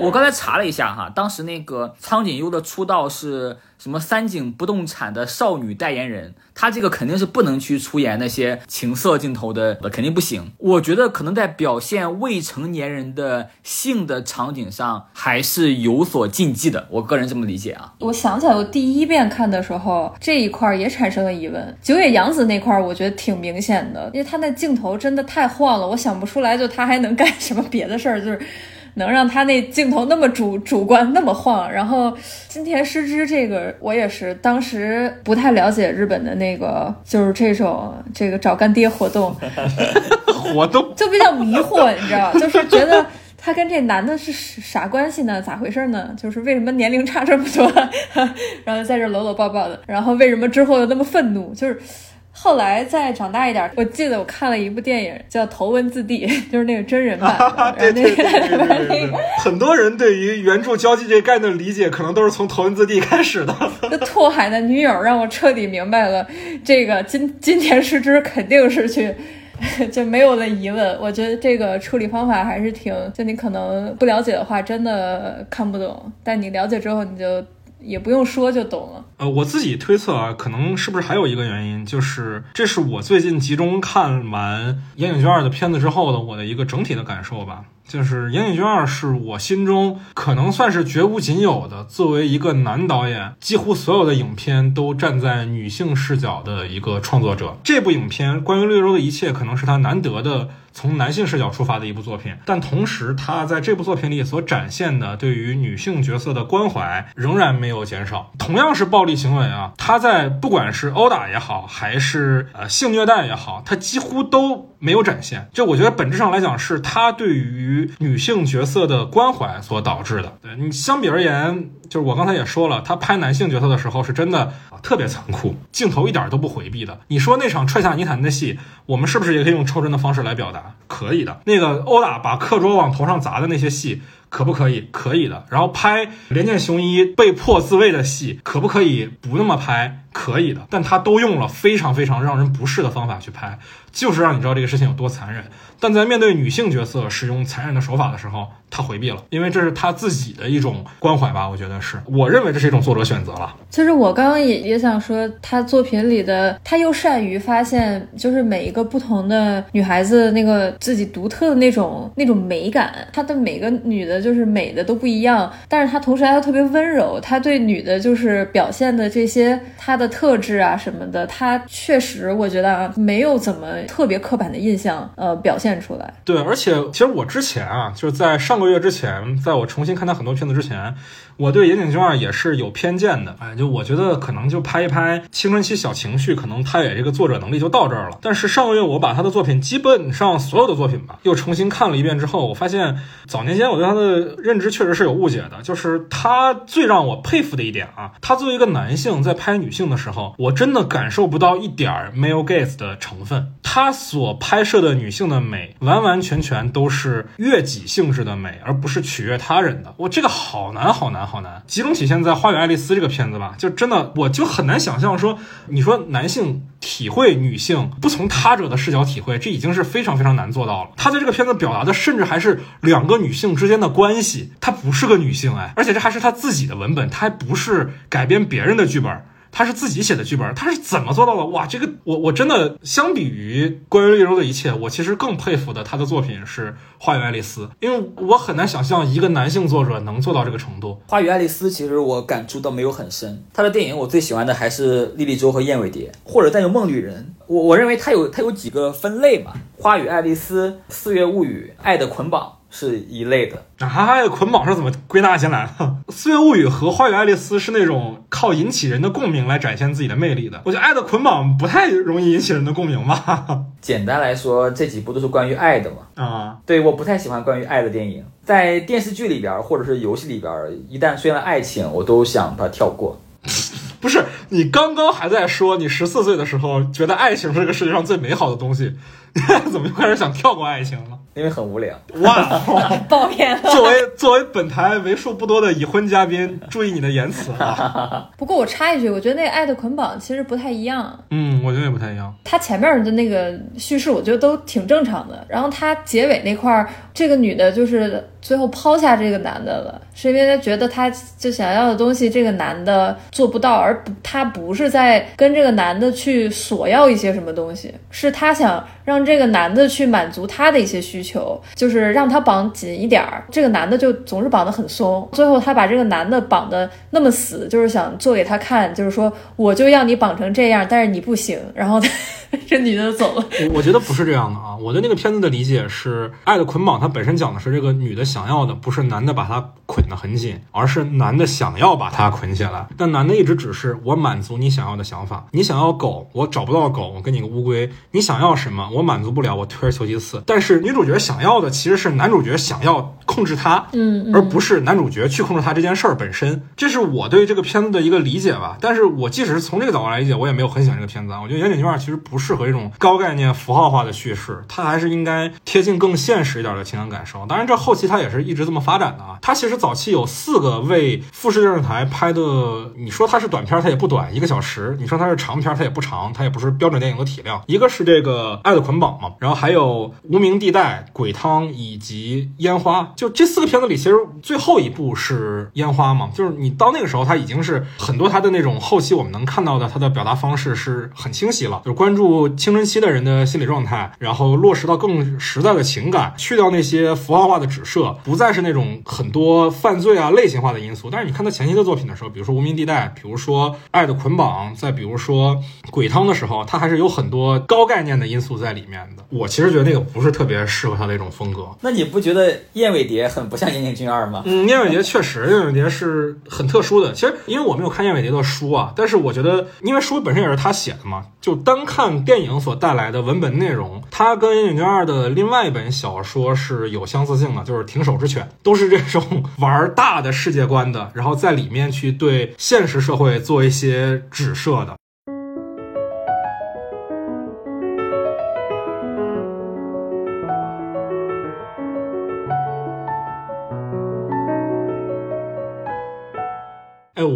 我刚才查了一下哈，当时那个苍井优的出道是。什么三井不动产的少女代言人，她这个肯定是不能去出演那些情色镜头的，肯定不行。我觉得可能在表现未成年人的性的场景上还是有所禁忌的。我个人这么理解啊。我想起来，我第一遍看的时候，这一块也产生了疑问。九野洋子那块，我觉得挺明显的，因为他那镜头真的太晃了，我想不出来，就他还能干什么别的事儿，就是。能让他那镜头那么主主观那么晃，然后金田诗织这个我也是当时不太了解日本的那个就是这种这个找干爹活动，活动 就比较迷惑，你知道，就是觉得他跟这男的是啥关系呢？咋回事呢？就是为什么年龄差这么多，然后在这搂搂抱抱的，然后为什么之后又那么愤怒？就是。后来再长大一点，我记得我看了一部电影叫《头文字 D》，就是那个真人版。对对对对。很多人对于原著交际这概念的理解，可能都是从《头文字 D》开始的。那拓海的女友让我彻底明白了，这个金金田诗织肯定是去，就没有了疑问。我觉得这个处理方法还是挺，就你可能不了解的话，真的看不懂。但你了解之后，你就。也不用说就懂了。呃，我自己推测啊，可能是不是还有一个原因，就是这是我最近集中看完岩井俊二的片子之后的我的一个整体的感受吧。就是岩井俊二是我心中可能算是绝无仅有的，作为一个男导演，几乎所有的影片都站在女性视角的一个创作者。这部影片关于绿洲的一切，可能是他难得的。从男性视角出发的一部作品，但同时他在这部作品里所展现的对于女性角色的关怀仍然没有减少。同样是暴力行为啊，他在不管是殴打也好，还是呃性虐待也好，他几乎都没有展现。这我觉得本质上来讲是他对于女性角色的关怀所导致的。对你相比而言。就是我刚才也说了，他拍男性角色的时候是真的啊，特别残酷，镜头一点都不回避的。你说那场踹下泥潭的戏，我们是不是也可以用抽帧的方式来表达？可以的。那个殴打把课桌往头上砸的那些戏，可不可以？可以的。然后拍连剑雄一被迫自卫的戏，可不可以不那么拍？可以的，但他都用了非常非常让人不适的方法去拍，就是让你知道这个事情有多残忍。但在面对女性角色使用残忍的手法的时候，他回避了，因为这是他自己的一种关怀吧。我觉得是，我认为这是一种作者选择了。其实我刚刚也也想说，他作品里的他又善于发现，就是每一个不同的女孩子那个自己独特的那种那种美感。他的每个女的，就是美的都不一样，但是他同时还又特别温柔。他对女的，就是表现的这些她的特质啊什么的，他确实我觉得啊，没有怎么特别刻板的印象，呃，表现。出来对，而且其实我之前啊，就是在上个月之前，在我重新看他很多片子之前。我对岩井俊二也是有偏见的，哎，就我觉得可能就拍一拍青春期小情绪，可能他也这个作者能力就到这儿了。但是上个月我把他的作品基本上所有的作品吧，又重新看了一遍之后，我发现早年间我对他的认知确实是有误解的。就是他最让我佩服的一点啊，他作为一个男性在拍女性的时候，我真的感受不到一点儿 male gaze 的成分。他所拍摄的女性的美，完完全全都是悦己性质的美，而不是取悦他人的。我这个好难好难。好难，集中体现在《花与爱丽丝》这个片子吧，就真的我就很难想象说，你说男性体会女性不从他者的视角体会，这已经是非常非常难做到了。他在这个片子表达的甚至还是两个女性之间的关系，她不是个女性哎，而且这还是他自己的文本，他还不是改编别人的剧本。他是自己写的剧本，他是怎么做到的？哇，这个我我真的相比于关于绿洲的一切，我其实更佩服的他的作品是《花与爱丽丝》，因为我很难想象一个男性作者能做到这个程度。《花与爱丽丝》其实我感触到没有很深，他的电影我最喜欢的还是《莉莉周》和《燕尾蝶》，或者再有《梦旅人》。我我认为他有他有几个分类嘛，《花与爱丽丝》《四月物语》《爱的捆绑》。是一类的啊，捆绑是怎么归纳进来的？《四月物语》和《花与爱丽丝》是那种靠引起人的共鸣来展现自己的魅力的。我觉得《爱的捆绑》不太容易引起人的共鸣吧。简单来说，这几部都是关于爱的嘛。啊，对，我不太喜欢关于爱的电影，在电视剧里边或者是游戏里边，一旦出现了爱情，我都想把它跳过。不是，你刚刚还在说你十四岁的时候觉得爱情是这个世界上最美好的东西，怎么又开始想跳过爱情了？因为很无聊哇！抱怨。作为作为本台为数不多的已婚嘉宾，注意你的言辞啊！不过我插一句，我觉得那个《爱的捆绑》其实不太一样。嗯，我觉得也不太一样。他前面的那个叙事，我觉得都挺正常的。然后他结尾那块儿，这个女的就是最后抛下这个男的了，是因为她觉得她就想要的东西，这个男的做不到，而不，她不是在跟这个男的去索要一些什么东西，是她想让这个男的去满足他的一些需。求就是让他绑紧一点儿，这个男的就总是绑得很松，最后他把这个男的绑得那么死，就是想做给他看，就是说我就要你绑成这样，但是你不行，然后 这女的走了。我我觉得不是这样的啊，我对那个片子的理解是，《爱的捆绑》它本身讲的是这个女的想要的不是男的把她捆得很紧，而是男的想要把她捆起来，但男的一直只是我满足你想要的想法，你想要狗，我找不到狗，我给你个乌龟，你想要什么，我满足不了，我退而求其次，但是女主角。想要的其实是男主角想要控制她，嗯，而不是男主角去控制她这件事儿本身。这是我对这个片子的一个理解吧。但是我即使是从这个角度来理解，我也没有很喜欢这个片子啊。我觉得《岩井俊二》其实不适合这种高概念、符号化的叙事，它还是应该贴近更现实一点的情感感受。当然，这后期它也是一直这么发展的啊。它其实早期有四个为富士电视台拍的，你说它是短片，它也不短，一个小时；你说它是长片，它也不长，它也不是标准电影的体量。一个是这个《爱的捆绑》嘛，然后还有《无名地带》。鬼汤以及烟花，就这四个片子里，其实最后一部是烟花嘛？就是你到那个时候，他已经是很多他的那种后期我们能看到的他的表达方式是很清晰了，就是关注青春期的人的心理状态，然后落实到更实在的情感，去掉那些符号化的指涉，不再是那种很多犯罪啊类型化的因素。但是你看他前期的作品的时候，比如说无名地带，比如说爱的捆绑，再比如说鬼汤的时候，他还是有很多高概念的因素在里面的。我其实觉得那个不是特别适合。他的一种风格，那你不觉得燕尾蝶很不像岩井俊二吗？嗯，燕尾蝶确实，燕尾蝶是很特殊的。其实，因为我没有看燕尾蝶的书啊，但是我觉得，因为书本身也是他写的嘛，就单看电影所带来的文本内容，它跟岩井俊二的另外一本小说是有相似性的，就是《停手之犬》，都是这种玩大的世界观的，然后在里面去对现实社会做一些指涉的。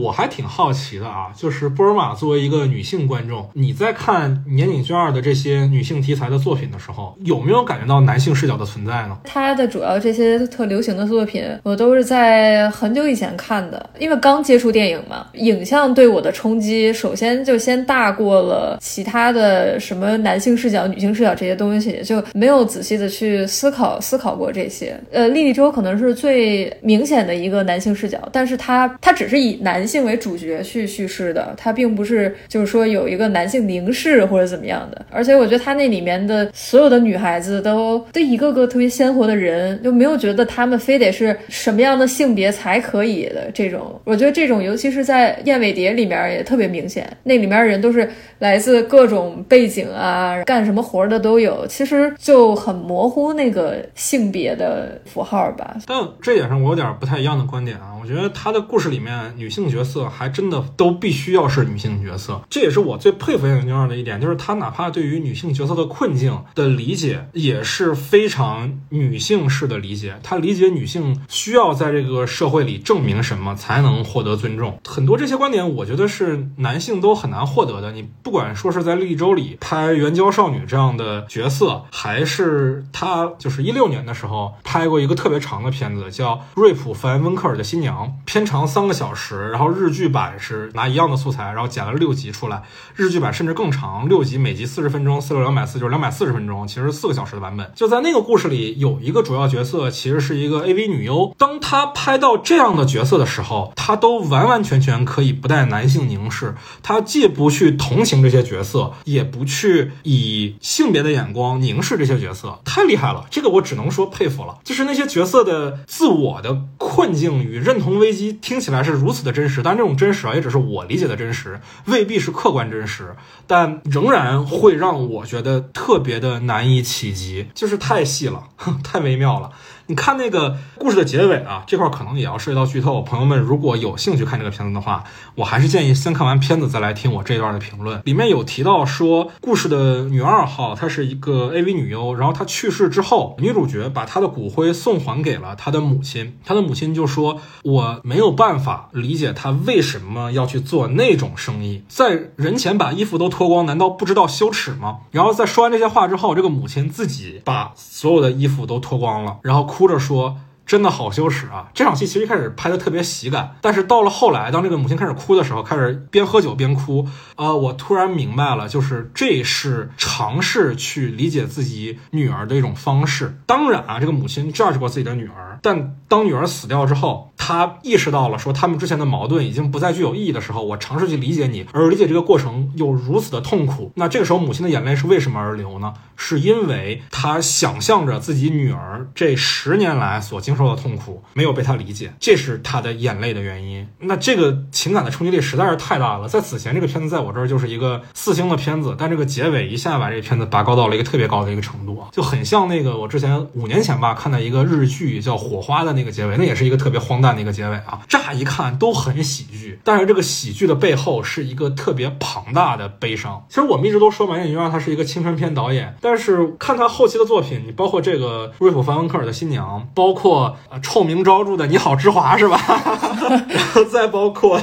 我还挺好奇的啊，就是波尔玛作为一个女性观众，你在看年景卷二的这些女性题材的作品的时候，有没有感觉到男性视角的存在呢？他的主要这些特流行的作品，我都是在很久以前看的，因为刚接触电影嘛，影像对我的冲击，首先就先大过了其他的什么男性视角、女性视角这些东西，就没有仔细的去思考思考过这些。呃，莉莉周可能是最明显的一个男性视角，但是他他只是以男性性为主角去叙事的，他并不是就是说有一个男性凝视或者怎么样的。而且我觉得他那里面的所有的女孩子都都一个个特别鲜活的人，就没有觉得他们非得是什么样的性别才可以的这种。我觉得这种尤其是在燕尾蝶里面也特别明显，那里面的人都是来自各种背景啊，干什么活的都有，其实就很模糊那个性别的符号吧。但这点上我有点不太一样的观点啊，我觉得他的故事里面女性角角色还真的都必须要是女性角色，这也是我最佩服燕尾二的一点，就是他哪怕对于女性角色的困境的理解也是非常女性式的理解，他理解女性需要在这个社会里证明什么才能获得尊重，很多这些观点我觉得是男性都很难获得的。你不管说是在《绿洲》里拍援交少女这样的角色，还是他就是一六年的时候拍过一个特别长的片子叫《瑞普·凡温克尔的新娘》，片长三个小时，然后日剧版是拿一样的素材，然后剪了六集出来，日剧版甚至更长，六集每集四十分钟，四六两百四就是两百四十分钟，其实四个小时的版本。就在那个故事里，有一个主要角色其实是一个 AV 女优，当她拍到这样的角色的时候，她都完完全全可以不带男性凝视，她既不去同情这些角色，也不去以性别的眼光凝视这些角色，太厉害了！这个我只能说佩服了。就是那些角色的自我的困境与认同危机，听起来是如此的真实，但这种真实啊，也只是我理解的真实，未必是客观真实，但仍然会让我觉得特别的难以企及，就是太细了，太微妙了。你看那个故事的结尾啊，这块可能也要涉及到剧透。朋友们如果有兴趣看这个片子的话，我还是建议先看完片子再来听我这段的评论。里面有提到说，故事的女二号她是一个 AV 女优，然后她去世之后，女主角把她的骨灰送还给了她的母亲。她的母亲就说：“我没有办法理解她为什么要去做那种生意，在人前把衣服都脱光，难道不知道羞耻吗？”然后在说完这些话之后，这个母亲自己把所有的衣服都脱光了，然后。哭着说：“真的好羞耻啊！”这场戏其实一开始拍的特别喜感，但是到了后来，当这个母亲开始哭的时候，开始边喝酒边哭。啊，我突然明白了，就是这是尝试去理解自己女儿的一种方式。当然啊，这个母亲 judge 过自己的女儿，但当女儿死掉之后，她意识到了说他们之前的矛盾已经不再具有意义的时候，我尝试去理解你，而理解这个过程又如此的痛苦。那这个时候，母亲的眼泪是为什么而流呢？是因为她想象着自己女儿这十年来所经受到痛苦没有被他理解，这是他的眼泪的原因。那这个情感的冲击力实在是太大了。在此前，这个片子在我这儿就是一个四星的片子，但这个结尾一下把这个片子拔高到了一个特别高的一个程度啊，就很像那个我之前五年前吧看的一个日剧叫《火花》的那个结尾，那也是一个特别荒诞的一个结尾啊，乍一看都很喜剧，但是这个喜剧的背后是一个特别庞大的悲伤。其实我们一直都说马演员他是一个青春片导演，但是看他后期的作品，你包括这个瑞普·凡文克尔的新娘，包括呃臭名昭著的《你好，之华》是吧？然后再包括。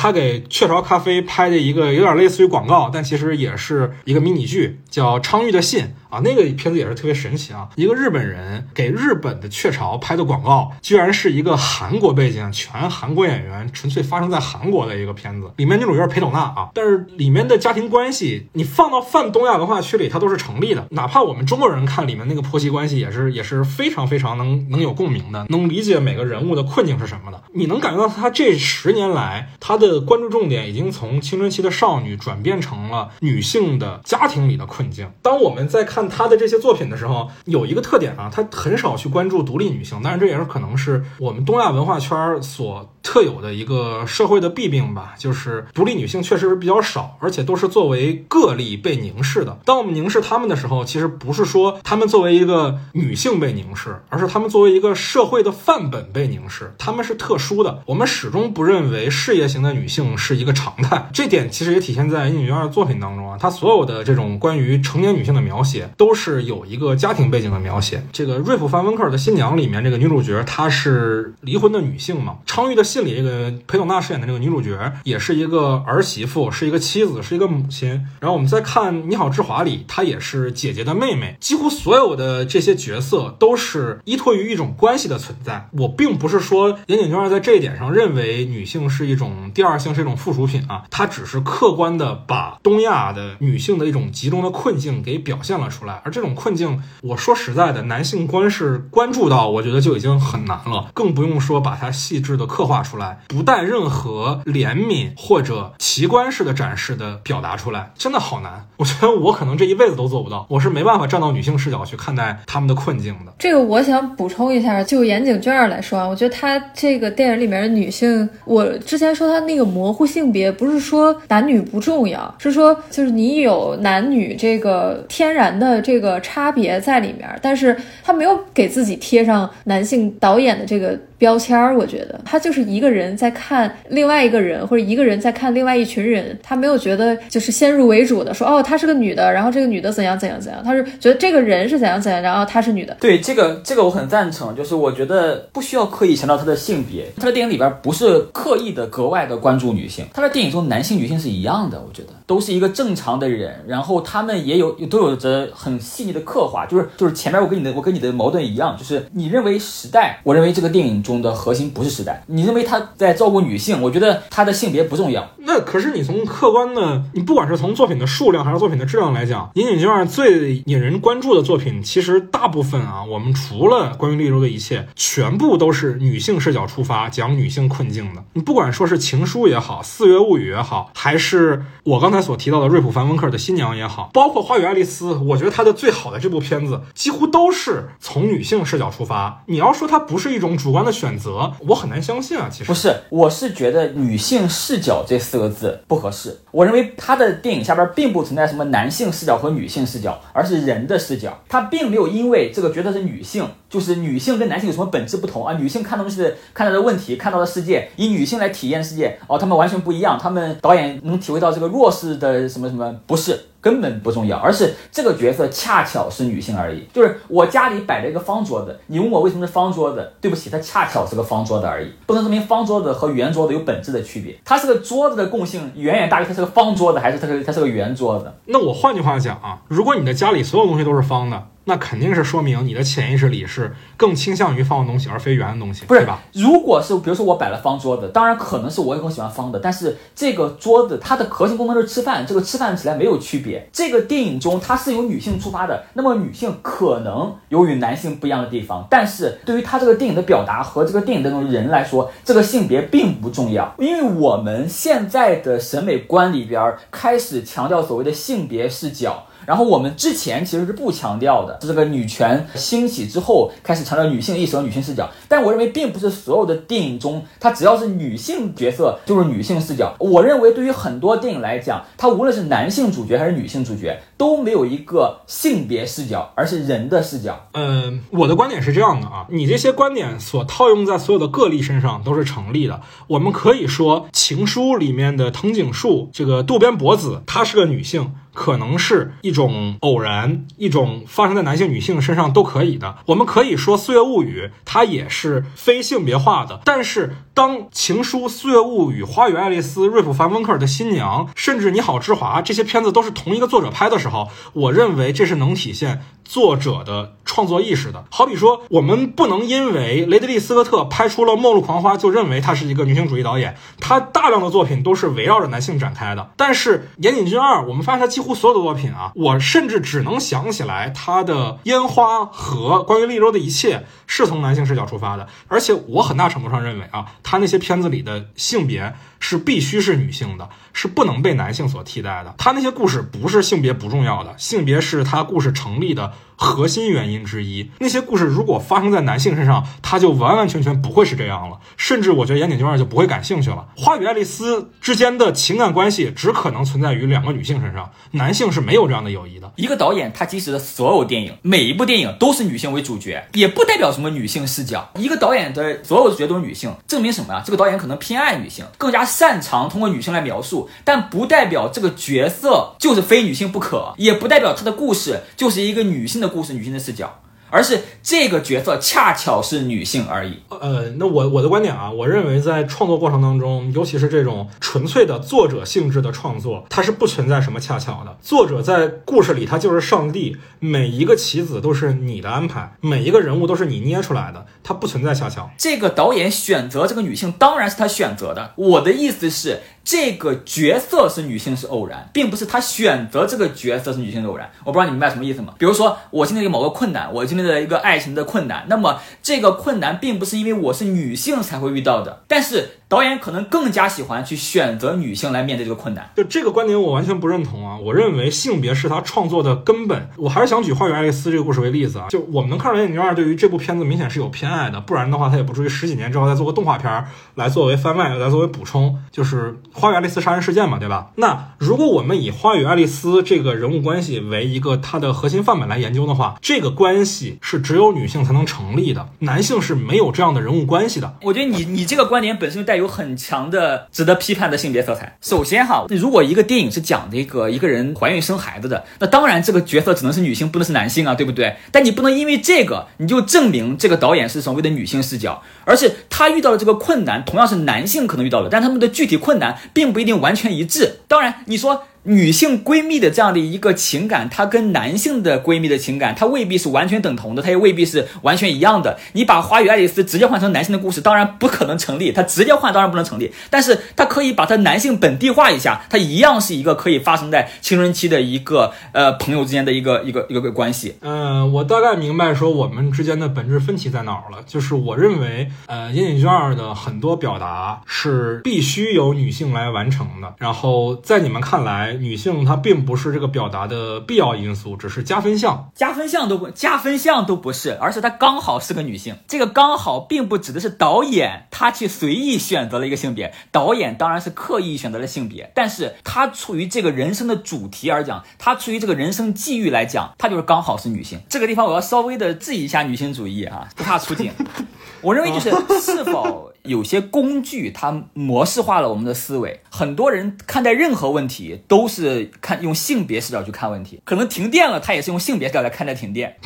他给雀巢咖啡拍的一个有点类似于广告，但其实也是一个迷你剧，叫《昌玉的信》啊，那个片子也是特别神奇啊。一个日本人给日本的雀巢拍的广告，居然是一个韩国背景、全韩国演员，纯粹发生在韩国的一个片子。里面女主角裴斗娜啊，但是里面的家庭关系，你放到泛东亚文化区里，它都是成立的。哪怕我们中国人看里面那个婆媳关系，也是也是非常非常能能有共鸣的，能理解每个人物的困境是什么的。你能感觉到他这十年来他的。的关注重点已经从青春期的少女转变成了女性的家庭里的困境。当我们在看她的这些作品的时候，有一个特点啊，她很少去关注独立女性，但是这也是可能是我们东亚文化圈所。特有的一个社会的弊病吧，就是独立女性确实是比较少，而且都是作为个例被凝视的。当我们凝视她们的时候，其实不是说她们作为一个女性被凝视，而是她们作为一个社会的范本被凝视。她们是特殊的。我们始终不认为事业型的女性是一个常态。这点其实也体现在殷景娟的作品当中啊，她所有的这种关于成年女性的描写，都是有一个家庭背景的描写。这个瑞普·范温克尔的《新娘》里面，这个女主角她是离婚的女性嘛？昌钰的信里，这个裴斗娜饰演的这个女主角也是一个儿媳妇，是一个妻子，是一个母亲。然后我们再看《你好，之华》里，她也是姐姐的妹妹。几乎所有的这些角色都是依托于一种关系的存在。我并不是说岩井俊二在这一点上认为女性是一种第二性，是一种附属品啊，他只是客观的把东亚的女性的一种集中的困境给表现了出来。而这种困境，我说实在的，男性观是关注到，我觉得就已经很难了，更不用说把它细致的刻画出来，不带任何怜悯或者奇观式的展示的表达出来，真的好难。我觉得我可能这一辈子都做不到，我是没办法站到女性视角去看待他们的困境的。这个我想补充一下，就岩井俊二来说啊，我觉得他这个电影里面的女性，我之前说他那个模糊性别，不是说男女不重要，是说就是你有男女这个天然的这个差别在里面，但是他没有给自己贴上男性导演的这个。标签儿，我觉得。他就是一个人在看另外一个人，或者一个人在看另外一群人，他没有觉得就是先入为主的说，哦，她是个女的，然后这个女的怎样怎样怎样，他是觉得这个人是怎样怎样，然后她是女的。对这个这个我很赞成，就是我觉得不需要刻意强调她的性别，她的电影里边不是刻意的格外的关注女性，她的电影中男性女性是一样的，我觉得。都是一个正常的人，然后他们也有都有着很细腻的刻画，就是就是前面我跟你的我跟你的矛盾一样，就是你认为时代，我认为这个电影。中的核心不是时代，你认为他在照顾女性？我觉得他的性别不重要。那可是你从客观的，你不管是从作品的数量还是作品的质量来讲，《银井俊二》最引人关注的作品，其实大部分啊，我们除了关于丽州的一切，全部都是女性视角出发，讲女性困境的。你不管说是《情书》也好，《四月物语》也好，还是我刚才所提到的瑞普·凡温克尔的《新娘》也好，包括《花与爱丽丝》，我觉得他的最好的这部片子，几乎都是从女性视角出发。你要说它不是一种主观的。选择我很难相信啊，其实不是，我是觉得女性视角这四个字不合适。我认为他的电影下边并不存在什么男性视角和女性视角，而是人的视角。他并没有因为这个角色是女性，就是女性跟男性有什么本质不同啊？女性看东西的看到的问题，看到的世界，以女性来体验世界，哦，他们完全不一样。他们导演能体会到这个弱势的什么什么？不是。根本不重要，而是这个角色恰巧是女性而已。就是我家里摆了一个方桌子，你问我为什么是方桌子？对不起，它恰巧是个方桌子而已，不能说明方桌子和圆桌子有本质的区别。它是个桌子的共性远远大于它是个方桌子，还是它是它是个圆桌子？那我换句话讲啊，如果你的家里所有东西都是方的。那肯定是说明你的潜意识里是更倾向于方的东西，而非圆的东西，不是吧？如果是比如说我摆了方桌子，当然可能是我也更喜欢方的，但是这个桌子它的核心功能是吃饭，这个吃饭起来没有区别。这个电影中它是由女性出发的，那么女性可能由于男性不一样的地方，但是对于它这个电影的表达和这个电影当中人来说，这个性别并不重要，因为我们现在的审美观里边开始强调所谓的性别视角。然后我们之前其实是不强调的，这个女权兴起之后开始强调女性意识和女性视角。但我认为并不是所有的电影中，它只要是女性角色就是女性视角。我认为对于很多电影来讲，它无论是男性主角还是女性主角，都没有一个性别视角，而是人的视角。嗯，我的观点是这样的啊，你这些观点所套用在所有的个例身上都是成立的。我们可以说，《情书》里面的藤井树这个渡边博子，她是个女性。可能是一种偶然，一种发生在男性、女性身上都可以的。我们可以说《岁月物语》它也是非性别化的。但是当《情书》《岁月物语》《花与爱丽丝》瑞普·凡温克尔的新娘，甚至《你好，之华》这些片子都是同一个作者拍的时候，我认为这是能体现作者的创作意识的。好比说，我们不能因为雷德利·斯科特拍出了《末路狂花》就认为他是一个女性主义导演。他大量的作品都是围绕着男性展开的。但是岩井俊二，我们发现他几乎。所有的作品啊，我甚至只能想起来他的烟花和关于利州的一切是从男性视角出发的，而且我很大程度上认为啊，他那些片子里的性别是必须是女性的，是不能被男性所替代的。他那些故事不是性别不重要的，性别是他故事成立的。核心原因之一，那些故事如果发生在男性身上，他就完完全全不会是这样了。甚至我觉得岩井俊二就不会感兴趣了。花与爱丽丝之间的情感关系只可能存在于两个女性身上，男性是没有这样的友谊的。一个导演他即使的所有电影，每一部电影都是女性为主角，也不代表什么女性视角。一个导演的所有的角都是女性，证明什么呀？这个导演可能偏爱女性，更加擅长通过女性来描述，但不代表这个角色就是非女性不可，也不代表她的故事就是一个女性的故事、女性的视角。而是这个角色恰巧是女性而已。呃，那我我的观点啊，我认为在创作过程当中，尤其是这种纯粹的作者性质的创作，它是不存在什么恰巧的。作者在故事里他就是上帝，每一个棋子都是你的安排，每一个人物都是你捏出来的，它不存在恰巧。这个导演选择这个女性，当然是他选择的。我的意思是。这个角色是女性是偶然，并不是她选择这个角色是女性的偶然。我不知道你明白什么意思吗？比如说，我经历了某个困难，我经历了一个爱情的困难，那么这个困难并不是因为我是女性才会遇到的，但是。导演可能更加喜欢去选择女性来面对这个困难，就这个观点我完全不认同啊！我认为性别是他创作的根本。我还是想举《花与爱丽丝》这个故事为例子啊，就我们能看出来，眼镜二对于这部片子明显是有偏爱的，不然的话他也不至于十几年之后再做个动画片来作为番外，来作为补充，就是《花与爱丽丝杀人事件》嘛，对吧？那如果我们以《花与爱丽丝》这个人物关系为一个它的核心范本来研究的话，这个关系是只有女性才能成立的，男性是没有这样的人物关系的。我觉得你你这个观点本身就带有很强的值得批判的性别色彩。首先哈，如果一个电影是讲这个一个人怀孕生孩子的，那当然这个角色只能是女性，不能是男性啊，对不对？但你不能因为这个你就证明这个导演是所谓的女性视角，而是他遇到的这个困难同样是男性可能遇到的，但他们的具体困难并不一定完全一致。当然，你说。女性闺蜜的这样的一个情感，她跟男性的闺蜜的情感，它未必是完全等同的，它也未必是完全一样的。你把《花与爱丽丝》直接换成男性的故事，当然不可能成立。它直接换当然不能成立，但是它可以把它男性本地化一下，它一样是一个可以发生在青春期的一个呃朋友之间的一个一个一个关系。嗯，我大概明白说我们之间的本质分歧在哪儿了，就是我认为呃《岩井俊二》的很多表达是必须由女性来完成的，然后在你们看来。女性她并不是这个表达的必要因素，只是加分项，加分项都不加分项都不是，而是她刚好是个女性。这个刚好并不指的是导演他去随意选择了一个性别，导演当然是刻意选择了性别，但是他出于这个人生的主题而讲，他出于这个人生际遇来讲，他就是刚好是女性。这个地方我要稍微的质疑一下女性主义啊，不怕出镜。我认为就是是否。有些工具它模式化了我们的思维，很多人看待任何问题都是看用性别视角去看问题，可能停电了，他也是用性别视角来看待停电。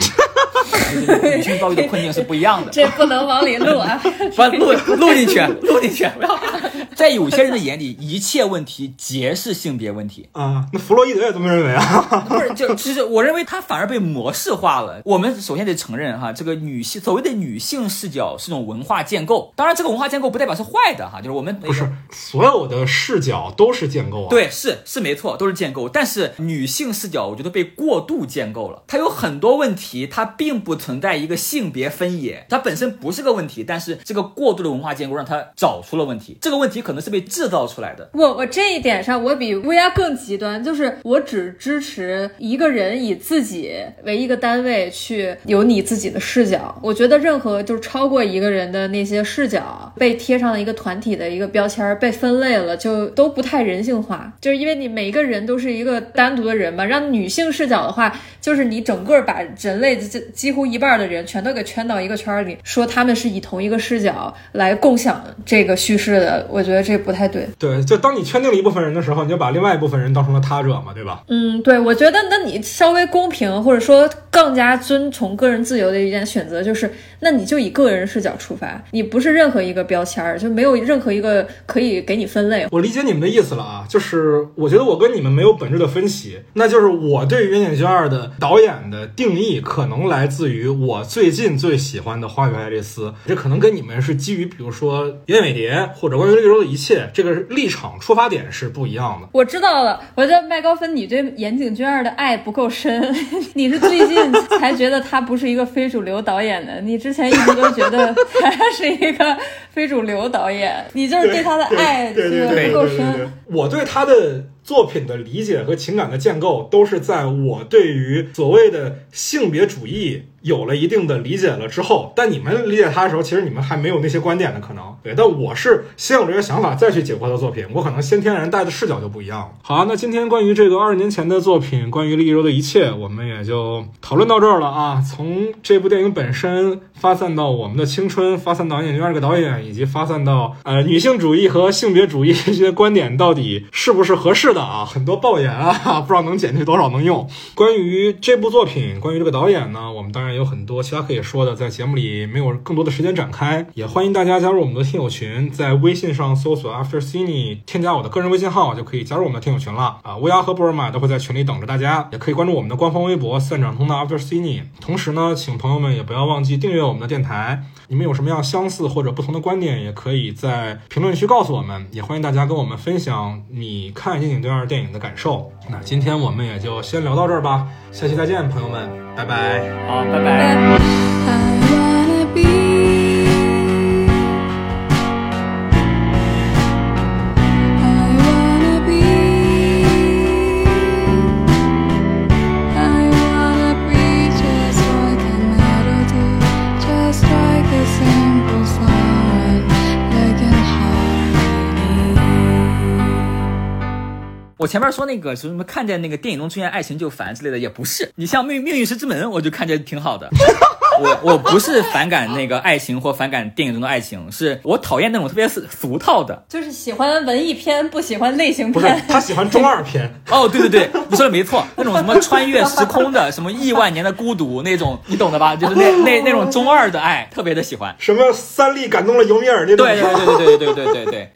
女性遭遇的困境是不一样的，这不能往里录啊！把录 录进去，录进去。不要。在有些人的眼里，一切问题皆是性别问题啊。那弗洛伊德也这么认为啊？不是，就其实我认为他反而被模式化了。我们首先得承认哈，这个女性所谓的女性视角是种文化建构。当然，这个文化建构不代表是坏的哈，就是我们不是所有的视角都是建构啊。对，是是没错，都是建构。但是女性视角，我觉得被过度建构了。它有很多问题，它并不存在一个性别分野，它本身不是个问题。但是这个过度的文化建构让它找出了问题。这个问题可能是被制造出来的。我我这一点上，我比乌鸦更极端，就是我只支持一个人以自己为一个单位去有你自己的视角。我觉得任何就是超过一个人的那些视角被贴上了一个团体的一个标签，被分类了，就都不太人性化。就是因为你每一个人都是一个单独的人嘛，让女性视角的话，就是你整个把人类这几乎一半的人全都给圈到一个圈里，说他们是以同一个视角来共享这个叙事的。我觉得这不太对。对，就当你圈定了一部分人的时候，你就把另外一部分人当成了他者嘛，对吧？嗯，对，我觉得那你稍微公平，或者说更加遵从个人自由的一点选择，就是那你就以个人视角出发，你不是任何一个标签儿，就没有任何一个可以给你分类。我理解你们的意思了啊，就是我觉得我跟你们没有本质的分歧，那就是我对《远景二》的导演的定义可能来自于我最近最喜欢的《花与爱丽丝》，这可能跟你们是基于比如说《燕尾蝶》或者《关于绿洲的一切》这个。立场出发点是不一样的。我知道了，我觉得麦高芬，你对岩井俊二的爱不够深，你是最近才觉得他不是一个非主流导演的，你之前一直都觉得他是一个非主流导演，你就是对他的爱不够深。我对他的作品的理解和情感的建构，都是在我对于所谓的性别主义有了一定的理解了之后。但你们理解它的时候，其实你们还没有那些观点的可能。对，但我是先有这个想法再去解剖的作品，我可能先天然带的视角就不一样了。好啊，那今天关于这个二十年前的作品，关于利州的一切，我们也就讨论到这儿了啊。从这部电影本身发散到我们的青春，发散到演员这个导演，以及发散到呃女性主义和性别主义这些观点到底是不是合适的啊？很多爆言啊，不知道能剪去多少能用。关于这部作品，关于这个导演呢，我们当然有很多其他可以说的，在节目里没有更多的时间展开，也欢迎大家加入我们的听友群，在微信上搜索 After Cine，添加我的个人微信号就可以加入我们的听友群了啊。乌鸦和布尔玛都会在群里等着大家，也可以关注我们的官方微博“散场通的 After Cine”。同时呢，请朋友们也不要忘记订阅我们的电台。你们有什么样相似或者不同的观点，也可以在评论区告诉我们。也欢迎大家跟我们分享你看《电影对二》电影的感受。那今天我们也就先聊到这儿吧，下期再见，朋友们，拜拜。好，拜拜。I wanna 前面说那个什么看见那个电影中出现爱情就烦之类的，也不是。你像《命命运石之门》，我就看着挺好的。我我不是反感那个爱情或反感电影中的爱情，是我讨厌那种特别俗俗套的。就是喜欢文艺片，不喜欢类型片不是片。他喜欢中二片，哦，对对对，你说的没错，那种什么穿越时空的，什么亿万年的孤独那种，你懂的吧？就是那那那种中二的爱，特别的喜欢。什么三笠感动了尤米尔那种。对对对对对对对对对对。